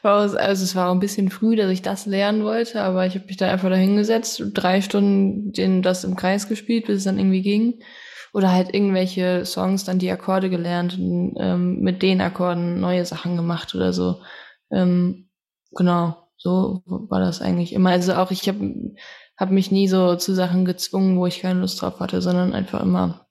Also es war auch ein bisschen früh, dass ich das lernen wollte, aber ich habe mich da einfach da hingesetzt, drei Stunden den, das im Kreis gespielt, bis es dann irgendwie ging oder halt irgendwelche Songs dann die Akkorde gelernt und ähm, mit den Akkorden neue Sachen gemacht oder so. Ähm, genau, so war das eigentlich immer. Also auch ich habe hab mich nie so zu Sachen gezwungen, wo ich keine Lust drauf hatte, sondern einfach immer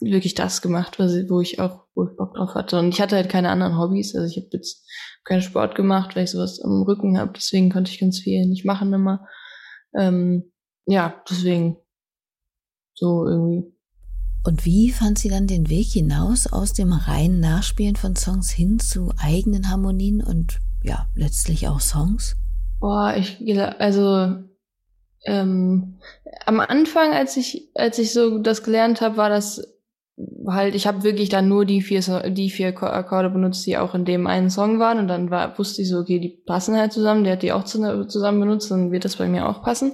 wirklich das gemacht, was, wo ich auch, wo ich Bock drauf hatte. Und ich hatte halt keine anderen Hobbys. Also ich habe jetzt keinen Sport gemacht, weil ich sowas am Rücken habe. Deswegen konnte ich ganz viel nicht machen immer. Ähm, ja, deswegen so irgendwie. Und wie fand sie dann den Weg hinaus aus dem reinen Nachspielen von Songs hin zu eigenen Harmonien und ja, letztlich auch Songs? Boah, ich, also ähm, am Anfang, als ich, als ich so das gelernt habe, war das halt, ich habe wirklich dann nur die vier, die vier Akkorde benutzt, die auch in dem einen Song waren. Und dann war, wusste ich so, okay, die passen halt zusammen, der hat die auch zusammen benutzt, dann wird das bei mir auch passen.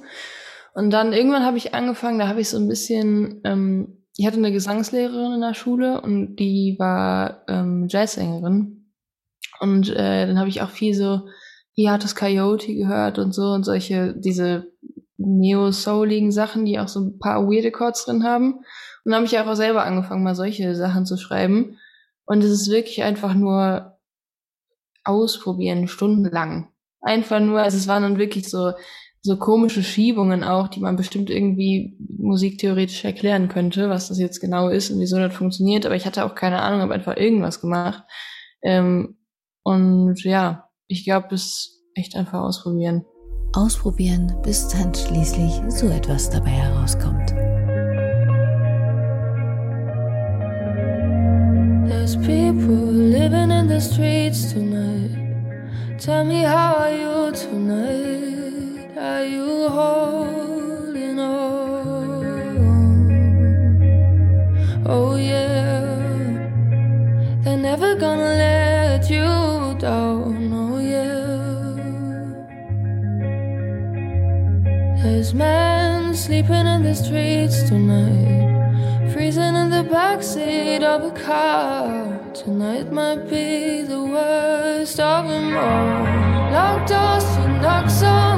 Und dann irgendwann habe ich angefangen, da habe ich so ein bisschen, ähm, ich hatte eine Gesangslehrerin in der Schule und die war ähm, Jazzsängerin. Und äh, dann habe ich auch viel so Hiatus Coyote gehört und so und solche, diese neo-souligen Sachen, die auch so ein paar weirde Chords drin haben. Und dann habe ich auch selber angefangen, mal solche Sachen zu schreiben. Und es ist wirklich einfach nur ausprobieren, stundenlang. Einfach nur, also es waren dann wirklich so, so komische Schiebungen auch, die man bestimmt irgendwie musiktheoretisch erklären könnte, was das jetzt genau ist und wieso das funktioniert. Aber ich hatte auch keine Ahnung, habe einfach irgendwas gemacht. Ähm, und ja, ich glaube, es echt einfach ausprobieren ausprobieren, bis dann schließlich so etwas dabei herauskommt. There's people living in the streets tonight. Tell me how are you tonight? You holding on? Oh yeah, they're never gonna let you down. Oh, yeah. There's men sleeping in the streets tonight, freezing in the backseat of a car. Tonight might be the worst of them all. Locked doors to knocks on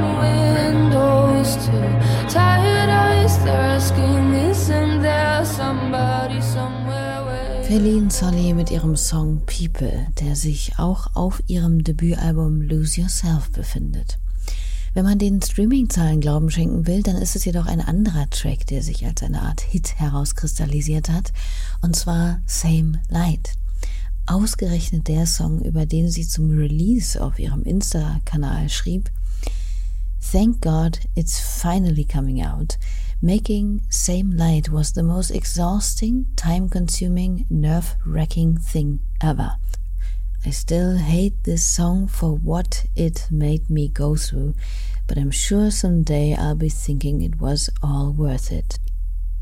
Feline Solly mit ihrem Song People, der sich auch auf ihrem Debütalbum Lose Yourself befindet. Wenn man den Streaming-Zahlen Glauben schenken will, dann ist es jedoch ein anderer Track, der sich als eine Art Hit herauskristallisiert hat, und zwar Same Light. Ausgerechnet der Song, über den sie zum Release auf ihrem Insta-Kanal schrieb, Thank God it's finally coming out. Making Same Light was the most exhausting, time-consuming, nerve-wracking thing ever. I still hate this song for what it made me go through, but I'm sure someday I'll be thinking it was all worth it.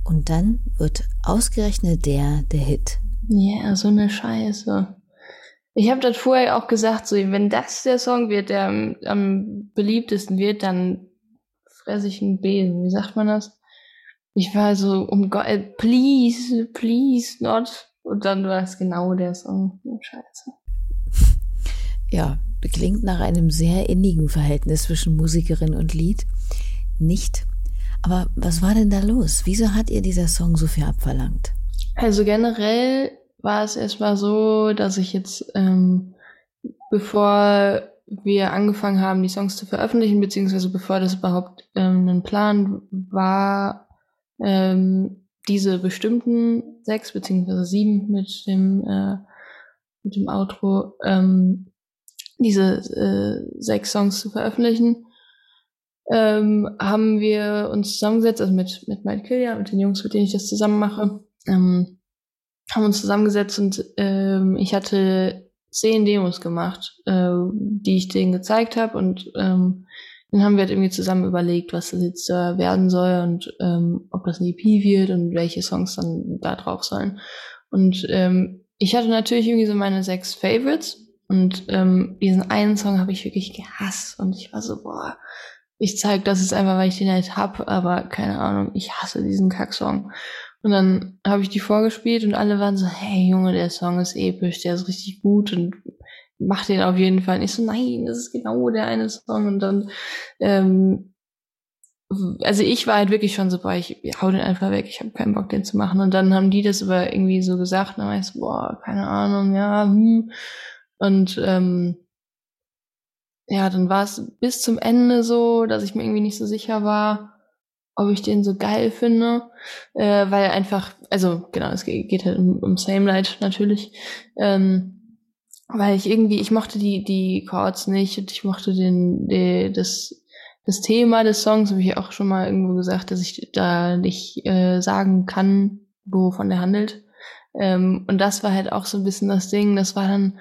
Und dann wird ausgerechnet der der Hit. Ja, yeah, so eine Scheiße. Ich habe das vorher auch gesagt, so wenn das der Song wird, der am, am beliebtesten wird, dann fresse ich einen Besen. Wie sagt man das? Ich war so, um Gott, äh, please, please, not. Und dann war es genau der Song. Scheiße ja, klingt nach einem sehr innigen Verhältnis zwischen Musikerin und Lied. Nicht. Aber was war denn da los? Wieso hat ihr dieser Song so viel abverlangt? Also generell war es erstmal so, dass ich jetzt, ähm, bevor wir angefangen haben, die Songs zu veröffentlichen, beziehungsweise bevor das überhaupt ähm, ein Plan war, ähm, diese bestimmten sechs beziehungsweise sieben mit dem äh, mit dem Outro ähm, diese äh, sechs Songs zu veröffentlichen, ähm, haben wir uns zusammengesetzt, also mit, mit Mike Killian, mit den Jungs, mit denen ich das zusammen mache, ähm, haben uns zusammengesetzt und ähm, ich hatte zehn Demos gemacht, äh, die ich denen gezeigt habe und ähm, dann haben wir halt irgendwie zusammen überlegt, was das jetzt äh, werden soll und ähm, ob das ein EP wird und welche Songs dann da drauf sollen. Und ähm, ich hatte natürlich irgendwie so meine sechs Favorites und ähm, diesen einen Song habe ich wirklich gehasst und ich war so, boah, ich zeig das jetzt einfach, weil ich den halt hab, aber keine Ahnung, ich hasse diesen Kacksong. Und dann habe ich die vorgespielt und alle waren so, hey Junge, der Song ist episch, der ist richtig gut und mach den auf jeden Fall. Und ich so, nein, das ist genau der eine Song. Und dann, ähm, also ich war halt wirklich schon so, boah, ich hau den einfach weg, ich habe keinen Bock, den zu machen. Und dann haben die das aber irgendwie so gesagt, und dann war ich so, boah, keine Ahnung, ja, hm. Und ähm, ja, dann war es bis zum Ende so, dass ich mir irgendwie nicht so sicher war, ob ich den so geil finde, äh, weil einfach, also genau, es geht halt um, um Same Light natürlich, ähm, weil ich irgendwie, ich mochte die die Chords nicht und ich mochte den, die, das das Thema des Songs, habe ich auch schon mal irgendwo gesagt, dass ich da nicht äh, sagen kann, wovon der handelt. Ähm, und das war halt auch so ein bisschen das Ding, das war dann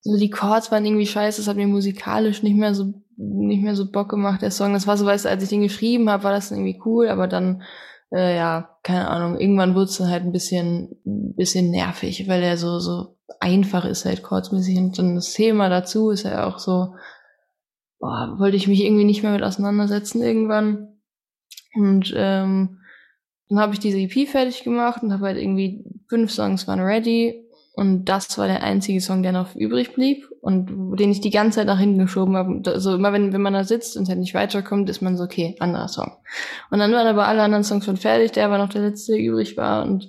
so die Chords waren irgendwie scheiße, das hat mir musikalisch nicht mehr so nicht mehr so Bock gemacht, der Song. Das war so, weißt du, als ich den geschrieben habe, war das irgendwie cool, aber dann, äh, ja, keine Ahnung, irgendwann wurde es dann halt ein bisschen, ein bisschen nervig, weil er so, so einfach ist halt kurzmäßig und dann das Thema dazu ist ja auch so, boah, wollte ich mich irgendwie nicht mehr mit auseinandersetzen irgendwann. Und ähm, dann habe ich diese EP fertig gemacht und habe halt irgendwie fünf Songs waren ready und das war der einzige Song, der noch übrig blieb und den ich die ganze Zeit nach hinten geschoben habe. Also immer wenn, wenn man da sitzt und halt nicht weiterkommt, ist man so, okay, anderer Song. Und dann waren aber alle anderen Songs schon fertig, der war noch der letzte, der übrig war. Und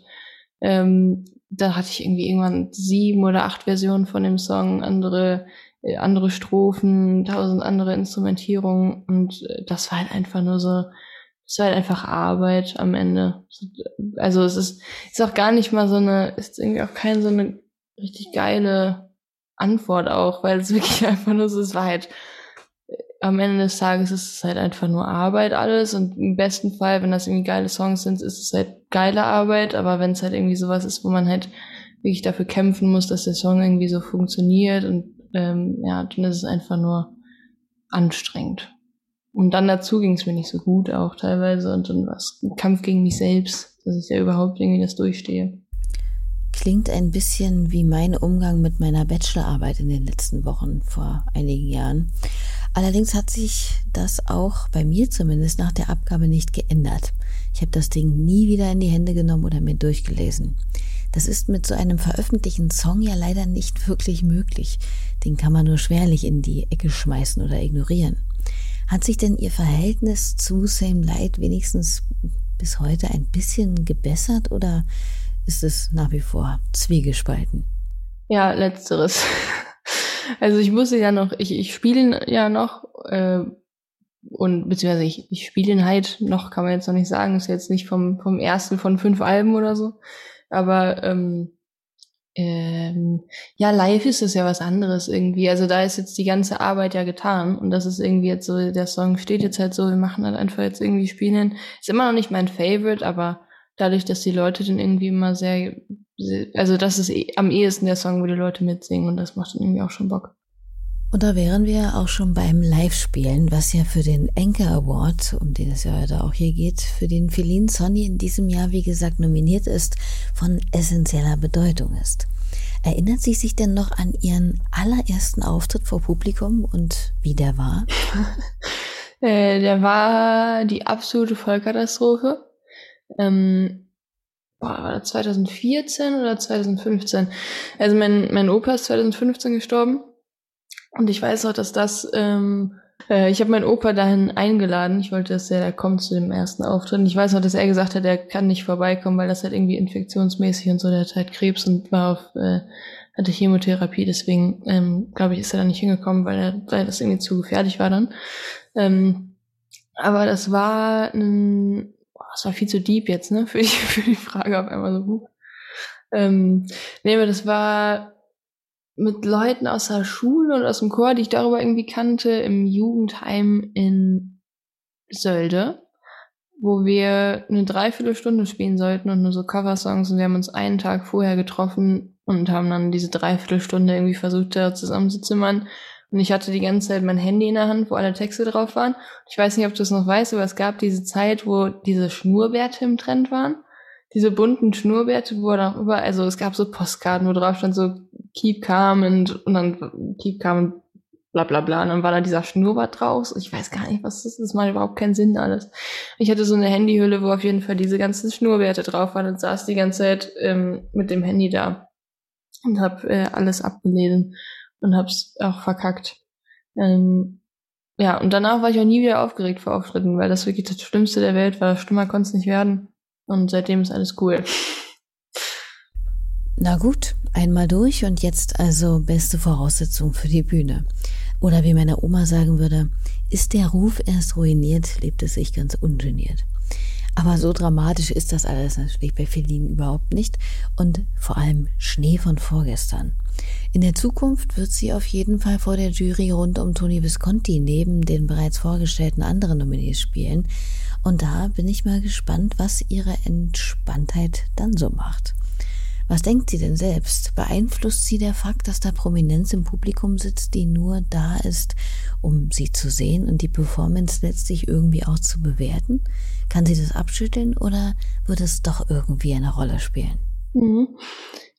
ähm, da hatte ich irgendwie irgendwann sieben oder acht Versionen von dem Song, andere, äh, andere Strophen, tausend andere Instrumentierungen. Und äh, das war halt einfach nur so, es war halt einfach Arbeit am Ende. Also es ist, ist auch gar nicht mal so eine, ist irgendwie auch keine so eine richtig geile Antwort auch, weil es wirklich einfach nur so, es war halt, am Ende des Tages ist es halt einfach nur Arbeit alles und im besten Fall, wenn das irgendwie geile Songs sind, ist es halt geile Arbeit, aber wenn es halt irgendwie sowas ist, wo man halt wirklich dafür kämpfen muss, dass der Song irgendwie so funktioniert und ähm, ja, dann ist es einfach nur anstrengend. Und dann dazu ging es mir nicht so gut auch teilweise und dann war es ein Kampf gegen mich selbst, dass ich ja überhaupt irgendwie das durchstehe. Klingt ein bisschen wie mein Umgang mit meiner Bachelorarbeit in den letzten Wochen vor einigen Jahren. Allerdings hat sich das auch bei mir zumindest nach der Abgabe nicht geändert. Ich habe das Ding nie wieder in die Hände genommen oder mir durchgelesen. Das ist mit so einem veröffentlichten Song ja leider nicht wirklich möglich. Den kann man nur schwerlich in die Ecke schmeißen oder ignorieren. Hat sich denn Ihr Verhältnis zu Same Light wenigstens bis heute ein bisschen gebessert oder ist es nach wie vor zwiegespalten? Ja, letzteres. Also ich muss ja noch, ich, ich spiele ja noch äh, und beziehungsweise ich, ich spiele ihn halt noch, kann man jetzt noch nicht sagen, ist jetzt nicht vom, vom ersten von fünf Alben oder so. Aber ähm, ähm, ja, live ist es ja was anderes irgendwie. Also da ist jetzt die ganze Arbeit ja getan und das ist irgendwie jetzt so, der Song steht jetzt halt so, wir machen halt einfach jetzt irgendwie spielen. Ist immer noch nicht mein Favorite, aber dadurch, dass die Leute den irgendwie immer sehr, sehr also das ist eh, am ehesten der Song, wo die Leute mitsingen und das macht dann irgendwie auch schon Bock. Und da wären wir auch schon beim Live-Spielen, was ja für den Anchor Award, um den es ja heute auch hier geht, für den Feline Sonny in diesem Jahr, wie gesagt, nominiert ist, von essentieller Bedeutung ist. Erinnert sie sich denn noch an ihren allerersten Auftritt vor Publikum und wie der war? äh, der war die absolute Vollkatastrophe. Ähm, war das 2014 oder 2015? Also mein, mein Opa ist 2015 gestorben und ich weiß auch, dass das, ähm, äh, ich habe meinen Opa dahin eingeladen. Ich wollte, dass er da kommt zu dem ersten Auftritt. Und ich weiß auch, dass er gesagt hat, er kann nicht vorbeikommen, weil das halt irgendwie infektionsmäßig und so, der hat halt Krebs und war auf, äh, hatte Chemotherapie. Deswegen, ähm, glaube ich, ist er da nicht hingekommen, weil, er, weil das irgendwie zu gefährlich war dann. Ähm, aber das war ein, boah, das war viel zu deep jetzt, ne, für die, für die Frage auf einmal so. Ähm, nee, aber das war mit Leuten aus der Schule und aus dem Chor, die ich darüber irgendwie kannte, im Jugendheim in Sölde, wo wir eine Dreiviertelstunde spielen sollten und nur so Coversongs und wir haben uns einen Tag vorher getroffen und haben dann diese Dreiviertelstunde irgendwie versucht, da zusammenzuzimmern. Und ich hatte die ganze Zeit mein Handy in der Hand, wo alle Texte drauf waren. Ich weiß nicht, ob du es noch weißt, aber es gab diese Zeit, wo diese Schnurwerte im Trend waren diese bunten Schnurrbärte, wo dann überall, also es gab so Postkarten, wo drauf stand so Keep Calm und, und dann Keep Calm und bla bla bla. Und dann war da dieser Schnurrbart draus. Ich weiß gar nicht, was das ist. Das macht überhaupt keinen Sinn alles. Ich hatte so eine Handyhülle, wo auf jeden Fall diese ganzen Schnurrbärte drauf waren und saß die ganze Zeit ähm, mit dem Handy da und hab äh, alles abgelesen und hab's auch verkackt. Ähm, ja, und danach war ich auch nie wieder aufgeregt vor Auftritten, weil das wirklich das Schlimmste der Welt war. Schlimmer konnte es nicht werden. Und seitdem ist alles cool. Na gut, einmal durch und jetzt also beste Voraussetzung für die Bühne. Oder wie meine Oma sagen würde, ist der Ruf erst ruiniert, lebt es sich ganz ungeniert. Aber so dramatisch ist das alles natürlich bei Feline überhaupt nicht und vor allem Schnee von vorgestern. In der Zukunft wird sie auf jeden Fall vor der Jury rund um Toni Visconti neben den bereits vorgestellten anderen Nominees spielen. Und da bin ich mal gespannt, was ihre Entspanntheit dann so macht. Was denkt sie denn selbst? Beeinflusst sie der Fakt, dass da Prominenz im Publikum sitzt, die nur da ist, um sie zu sehen und die Performance letztlich irgendwie auch zu bewerten? Kann sie das abschütteln oder wird es doch irgendwie eine Rolle spielen? Mhm.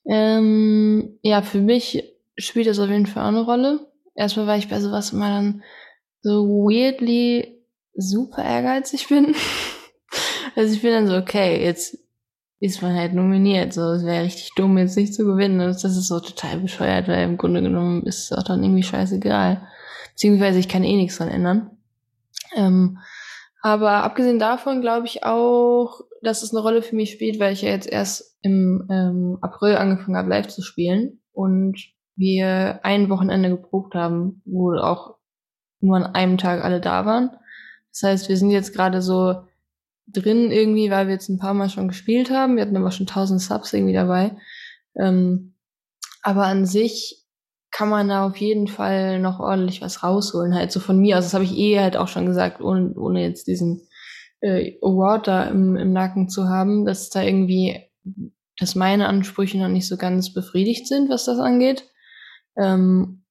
Ähm, ja, für mich spielt das auf jeden Fall eine Rolle. Erstmal, weil ich bei sowas immer dann so weirdly super ehrgeizig bin. also ich bin dann so, okay, jetzt ist man halt nominiert. So, es wäre richtig dumm, jetzt nicht zu gewinnen. Und das ist so total bescheuert, weil im Grunde genommen ist es auch dann irgendwie scheißegal. Beziehungsweise ich kann eh nichts dran ändern. Ähm, aber abgesehen davon glaube ich auch, dass es eine Rolle für mich spielt, weil ich ja jetzt erst im ähm, April angefangen habe, live zu spielen und wir ein Wochenende geprobt haben, wo auch nur an einem Tag alle da waren. Das heißt, wir sind jetzt gerade so drin irgendwie, weil wir jetzt ein paar Mal schon gespielt haben. Wir hatten aber schon tausend Subs irgendwie dabei. Ähm, aber an sich kann man da auf jeden Fall noch ordentlich was rausholen, halt so von mir aus. Das habe ich eh halt auch schon gesagt, ohne, ohne jetzt diesen äh, Award da im, im Nacken zu haben, dass da irgendwie, dass meine Ansprüche noch nicht so ganz befriedigt sind, was das angeht. Ähm,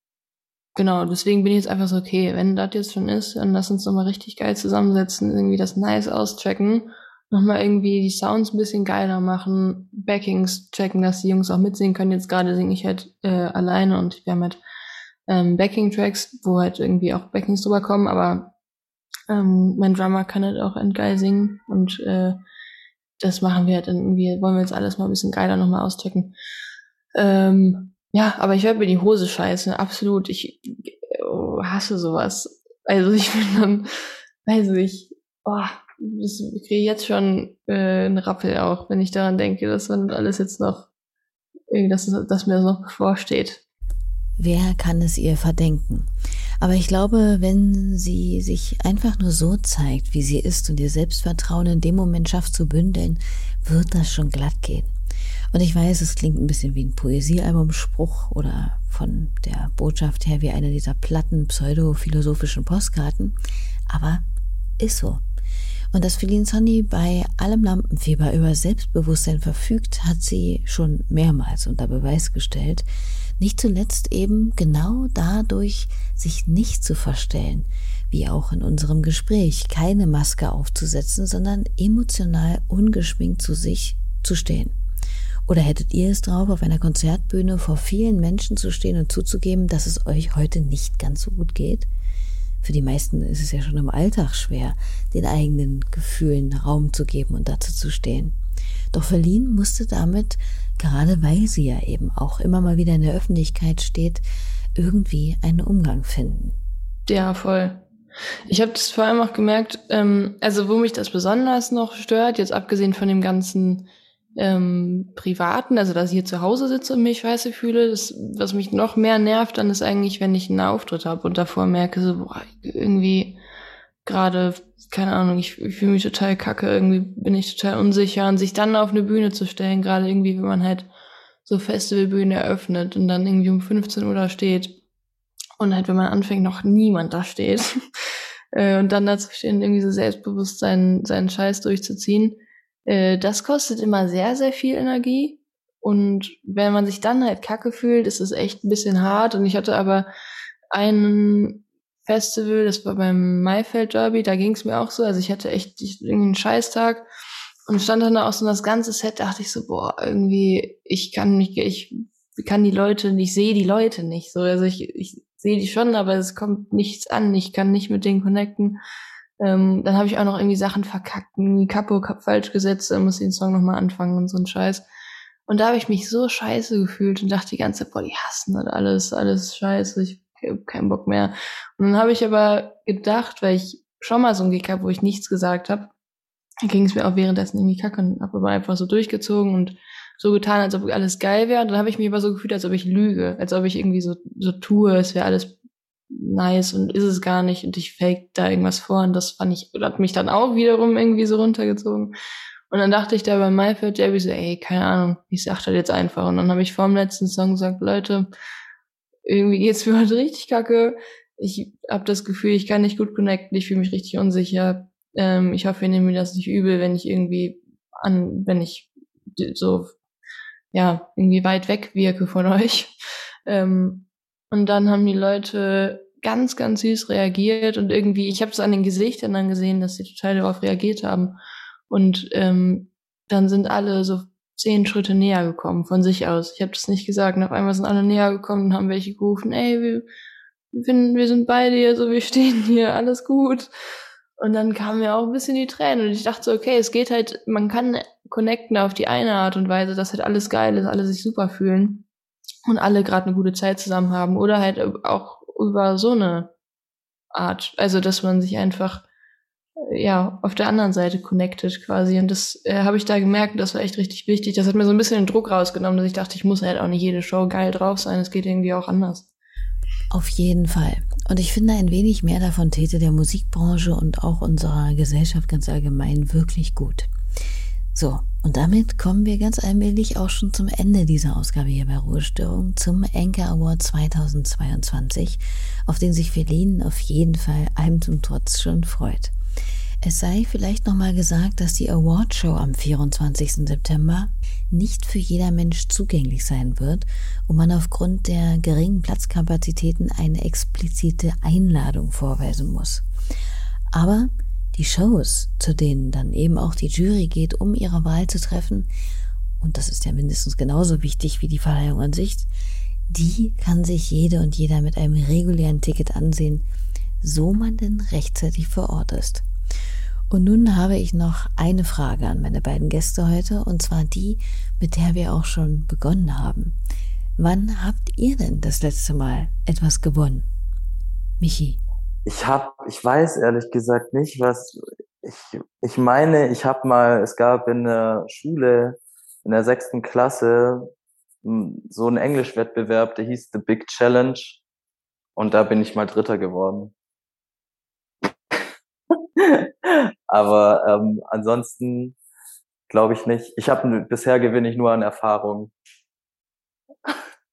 genau, deswegen bin ich jetzt einfach so, okay, wenn das jetzt schon ist, dann lass uns nochmal richtig geil zusammensetzen, irgendwie das nice auschecken, nochmal irgendwie die Sounds ein bisschen geiler machen, Backings checken, dass die Jungs auch mitsingen können. Jetzt gerade singe ich halt äh, alleine und wir haben halt ähm, Backing-Tracks, wo halt irgendwie auch Backings drüber kommen, aber ähm, mein Drummer kann halt auch endgeil singen und äh, das machen wir halt irgendwie, wollen wir jetzt alles mal ein bisschen geiler nochmal auschecken. Ähm, ja, aber ich werde mir die Hose scheißen, absolut. Ich oh, hasse sowas. Also ich bin dann, weiß ich, oh, das, ich kriege jetzt schon äh, einen Rappel auch, wenn ich daran denke, dass man alles jetzt noch, dass, dass mir das noch bevorsteht. Wer kann es ihr verdenken? Aber ich glaube, wenn sie sich einfach nur so zeigt, wie sie ist und ihr Selbstvertrauen in dem Moment schafft zu bündeln, wird das schon glatt gehen. Und ich weiß, es klingt ein bisschen wie ein Poesiealbumspruch oder von der Botschaft her wie eine dieser platten pseudophilosophischen Postkarten, aber ist so. Und dass Feline Sonny bei allem Lampenfieber über Selbstbewusstsein verfügt, hat sie schon mehrmals unter Beweis gestellt. Nicht zuletzt eben genau dadurch, sich nicht zu verstellen, wie auch in unserem Gespräch, keine Maske aufzusetzen, sondern emotional ungeschminkt zu sich zu stehen. Oder hättet ihr es drauf, auf einer Konzertbühne vor vielen Menschen zu stehen und zuzugeben, dass es euch heute nicht ganz so gut geht? Für die meisten ist es ja schon im Alltag schwer, den eigenen Gefühlen Raum zu geben und dazu zu stehen. Doch Verlin musste damit, gerade weil sie ja eben auch immer mal wieder in der Öffentlichkeit steht, irgendwie einen Umgang finden. Ja, voll. Ich habe das vor allem auch gemerkt, ähm, also wo mich das besonders noch stört, jetzt abgesehen von dem ganzen ähm, privaten, also dass ich hier zu Hause sitze und mich scheiße fühle. Das, was mich noch mehr nervt, dann ist eigentlich, wenn ich einen Auftritt habe und davor merke, so, boah, irgendwie gerade, keine Ahnung, ich, ich fühle mich total kacke, irgendwie bin ich total unsicher und sich dann auf eine Bühne zu stellen, gerade irgendwie, wenn man halt so Festivalbühne eröffnet und dann irgendwie um 15 Uhr da steht und halt, wenn man anfängt, noch niemand da steht äh, und dann dazu stehen, irgendwie so selbstbewusst seinen, seinen Scheiß durchzuziehen, äh, das kostet immer sehr, sehr viel Energie. Und wenn man sich dann halt kacke fühlt, ist es echt ein bisschen hart. Und ich hatte aber ein Festival, das war beim Maifeld Derby, da ging es mir auch so. Also ich hatte echt irgendwie einen Scheißtag und stand dann auch so das ganze Set, dachte ich so, boah, irgendwie, ich kann nicht, ich kann die Leute, ich sehe die Leute nicht. So, also ich, ich sehe die schon, aber es kommt nichts an. Ich kann nicht mit denen connecten. Ähm, dann habe ich auch noch irgendwie Sachen verkackt, irgendwie Capo falsch gesetzt, dann muss ich den Song nochmal anfangen und so ein Scheiß. Und da habe ich mich so scheiße gefühlt und dachte die ganze Zeit, boah, die hassen das alles, alles scheiße, ich hab keinen Bock mehr. Und dann habe ich aber gedacht, weil ich schon mal so einen Gig habe, wo ich nichts gesagt habe, ging es mir auch währenddessen irgendwie kacke und habe aber einfach so durchgezogen und so getan, als ob alles geil wäre. Und dann habe ich mich aber so gefühlt, als ob ich lüge, als ob ich irgendwie so, so tue, es wäre alles nice und ist es gar nicht und ich fake da irgendwas vor und das fand ich, hat mich dann auch wiederum irgendwie so runtergezogen. Und dann dachte ich da bei MyFit Jabby so, ey, keine Ahnung, ich sag das jetzt einfach. Und dann habe ich vor dem letzten Song gesagt, Leute, irgendwie geht's mir heute richtig kacke. Ich habe das Gefühl, ich kann nicht gut connecten, ich fühle mich richtig unsicher. Ähm, ich hoffe, ihr nehmt mir das nicht übel, wenn ich irgendwie an, wenn ich so, ja, irgendwie weit weg wirke von euch. Ähm, und dann haben die Leute ganz, ganz süß reagiert und irgendwie, ich habe es an den Gesichtern dann gesehen, dass sie total darauf reagiert haben. Und ähm, dann sind alle so zehn Schritte näher gekommen von sich aus. Ich habe das nicht gesagt. Und auf einmal sind alle näher gekommen und haben welche gerufen, ey, wir, wir, finden, wir sind bei dir, so wir stehen hier, alles gut. Und dann kamen mir auch ein bisschen die Tränen und ich dachte so, okay, es geht halt, man kann connecten auf die eine Art und Weise, dass halt alles geil ist, alle sich super fühlen und alle gerade eine gute Zeit zusammen haben oder halt auch über so eine Art, also dass man sich einfach ja auf der anderen Seite connected quasi und das äh, habe ich da gemerkt, das war echt richtig wichtig. Das hat mir so ein bisschen den Druck rausgenommen, dass ich dachte, ich muss halt auch nicht jede Show geil drauf sein, es geht irgendwie auch anders. Auf jeden Fall. Und ich finde, ein wenig mehr davon täte der Musikbranche und auch unserer Gesellschaft ganz allgemein wirklich gut. So, und damit kommen wir ganz allmählich auch schon zum Ende dieser Ausgabe hier bei Ruhestörung, zum Anchor Award 2022, auf den sich Feline auf jeden Fall allem zum Trotz schon freut. Es sei vielleicht nochmal gesagt, dass die Awardshow am 24. September nicht für jeder Mensch zugänglich sein wird und man aufgrund der geringen Platzkapazitäten eine explizite Einladung vorweisen muss. Aber die Shows, zu denen dann eben auch die Jury geht, um ihre Wahl zu treffen, und das ist ja mindestens genauso wichtig wie die Verleihung an sich, die kann sich jede und jeder mit einem regulären Ticket ansehen, so man denn rechtzeitig vor Ort ist. Und nun habe ich noch eine Frage an meine beiden Gäste heute, und zwar die, mit der wir auch schon begonnen haben. Wann habt ihr denn das letzte Mal etwas gewonnen? Michi. Ich habe, ich weiß ehrlich gesagt nicht, was ich, ich meine, ich habe mal, es gab in der Schule in der sechsten Klasse hm, so einen Englischwettbewerb, der hieß The Big Challenge und da bin ich mal Dritter geworden. Aber ähm, ansonsten glaube ich nicht. Ich habe bisher gewinne ich nur an Erfahrung.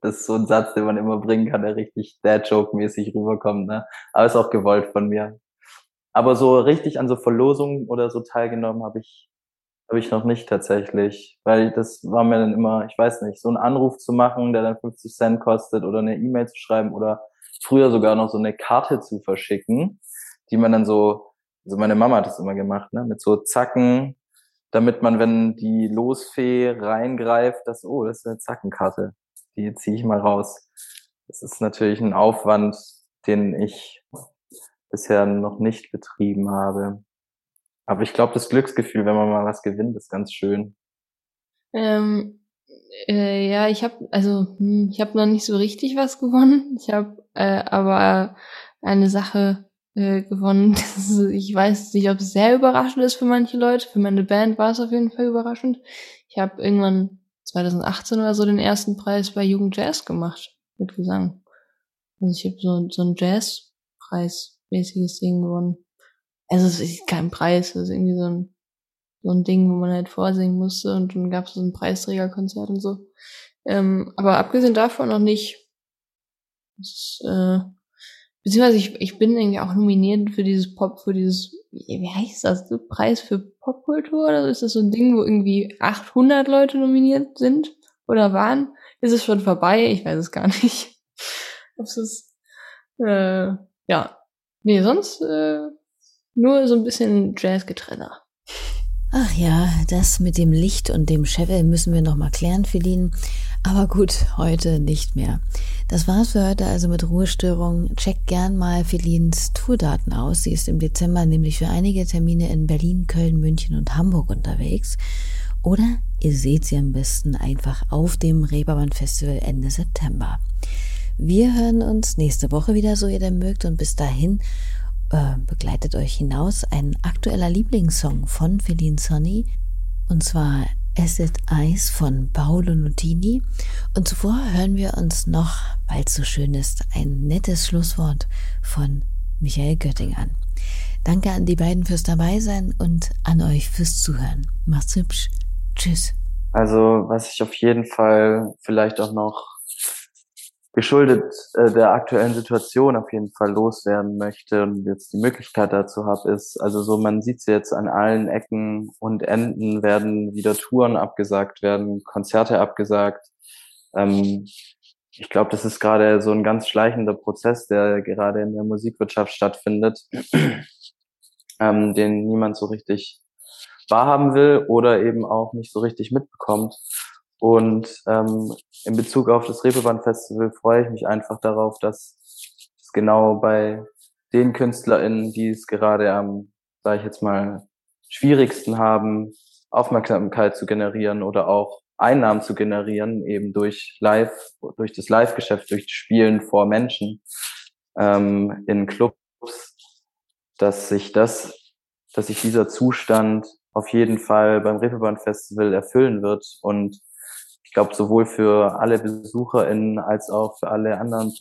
Das ist so ein Satz, den man immer bringen kann, der richtig Dad-Joke-mäßig rüberkommt. Ne? Aber ist auch gewollt von mir. Aber so richtig an so Verlosungen oder so teilgenommen habe ich habe ich noch nicht tatsächlich, weil das war mir dann immer, ich weiß nicht, so einen Anruf zu machen, der dann 50 Cent kostet oder eine E-Mail zu schreiben oder früher sogar noch so eine Karte zu verschicken, die man dann so also meine Mama hat das immer gemacht, ne, mit so Zacken, damit man, wenn die Losfee reingreift, das, oh, das ist eine Zackenkarte, die ziehe ich mal raus. Das ist natürlich ein Aufwand, den ich bisher noch nicht betrieben habe. Aber ich glaube, das Glücksgefühl, wenn man mal was gewinnt, ist ganz schön. Ähm, äh, ja, ich habe also hm, ich habe noch nicht so richtig was gewonnen. Ich habe äh, aber eine Sache äh, gewonnen. ich weiß nicht, ob es sehr überraschend ist für manche Leute. Für meine Band war es auf jeden Fall überraschend. Ich habe irgendwann 2018 oder so den ersten Preis bei Jugend Jazz gemacht mit Gesang. Also ich habe so, so ein Jazzpreis-mäßiges Ding gewonnen. Also es ist kein Preis, es ist irgendwie so ein, so ein Ding, wo man halt vorsingen musste und dann gab es so ein Preisträgerkonzert und so. Ähm, aber abgesehen davon noch nicht. Das äh, Beziehungsweise ich, ich bin irgendwie auch nominiert für dieses Pop, für dieses, wie heißt das, Preis für Popkultur oder ist das so ein Ding, wo irgendwie 800 Leute nominiert sind oder waren? Ist es schon vorbei? Ich weiß es gar nicht. Ob es ist, äh, ja. Nee, sonst äh, nur so ein bisschen Jazzgetrenner. Ach ja, das mit dem Licht und dem Chevel müssen wir noch mal klären, Feline. Aber gut, heute nicht mehr. Das war's für heute also mit Ruhestörung. Checkt gern mal Felins Tourdaten aus. Sie ist im Dezember nämlich für einige Termine in Berlin, Köln, München und Hamburg unterwegs. Oder ihr seht sie am besten einfach auf dem Reeperbahn Festival Ende September. Wir hören uns nächste Woche wieder, so ihr denn mögt. Und bis dahin äh, begleitet euch hinaus ein aktueller Lieblingssong von Feline Sonny. Und zwar Acid Eyes von Paolo Nutini. Und zuvor hören wir uns noch weil es so schön ist, ein nettes Schlusswort von Michael Götting an. Danke an die beiden fürs Dabeisein und an euch fürs Zuhören. Macht's hübsch. Tschüss. Also, was ich auf jeden Fall vielleicht auch noch geschuldet äh, der aktuellen Situation auf jeden Fall loswerden möchte und jetzt die Möglichkeit dazu habe, ist, also so, man sieht es jetzt an allen Ecken und Enden werden wieder Touren abgesagt werden, Konzerte abgesagt. Ähm, ich glaube, das ist gerade so ein ganz schleichender Prozess, der gerade in der Musikwirtschaft stattfindet, ähm, den niemand so richtig wahrhaben will oder eben auch nicht so richtig mitbekommt. Und ähm, in Bezug auf das Reeperbahn Festival freue ich mich einfach darauf, dass es genau bei den KünstlerInnen, die es gerade am, sage ich jetzt mal, schwierigsten haben, Aufmerksamkeit zu generieren oder auch Einnahmen zu generieren, eben durch Live, durch das Live-Geschäft, durch Spielen vor Menschen ähm, in Clubs, dass sich das, dass sich dieser Zustand auf jeden Fall beim Reeperbahn Festival erfüllen wird und ich glaube, sowohl für alle BesucherInnen als auch für alle anderen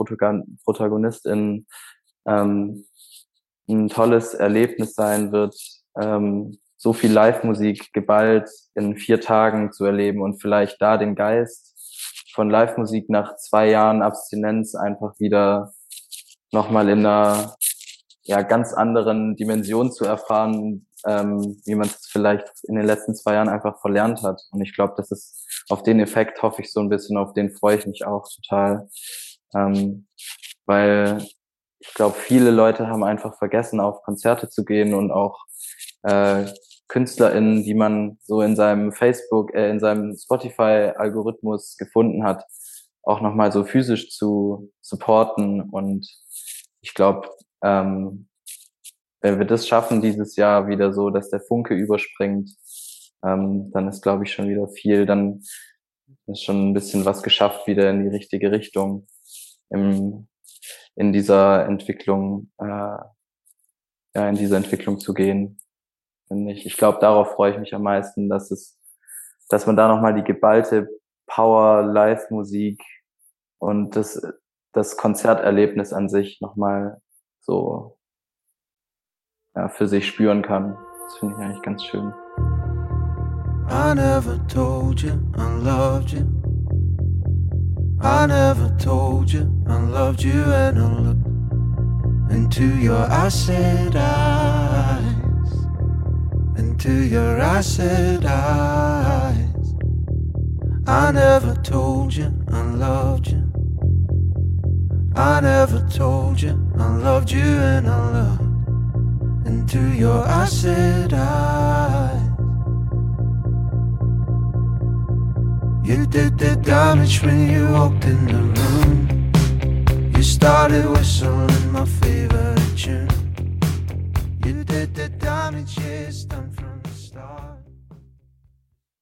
ProtagonistInnen ähm, ein tolles Erlebnis sein wird, ähm, so viel Live-Musik geballt in vier Tagen zu erleben und vielleicht da den Geist von Live-Musik nach zwei Jahren Abstinenz einfach wieder nochmal in einer ja, ganz anderen Dimension zu erfahren, ähm, wie man es vielleicht in den letzten zwei Jahren einfach verlernt hat. Und ich glaube, das ist auf den Effekt hoffe ich so ein bisschen, auf den freue ich mich auch total. Ähm, weil ich glaube, viele Leute haben einfach vergessen, auf Konzerte zu gehen und auch äh, KünstlerInnen, die man so in seinem Facebook, äh, in seinem Spotify-Algorithmus gefunden hat, auch nochmal so physisch zu supporten. Und ich glaube, ähm, wenn wir das schaffen dieses Jahr wieder so, dass der Funke überspringt, ähm, dann ist, glaube ich, schon wieder viel. Dann ist schon ein bisschen was geschafft wieder in die richtige Richtung im, in dieser Entwicklung, äh, ja, in diese Entwicklung zu gehen. Ich. Ich glaube, darauf freue ich mich am meisten, dass es, dass man da nochmal die geballte Power Live-Musik und das, das Konzerterlebnis an sich nochmal so ja, für sich spüren kann. Das finde ich eigentlich ganz schön. I never told you I loved you. I never told you I loved you, and I looked into your acid eyes, into your acid eyes. I never told you I loved you. I never told you I loved you, and I looked into your acid eyes. You did the damage when you walked in the room. You started whistling my favorite tune. You did the damage, yes, done from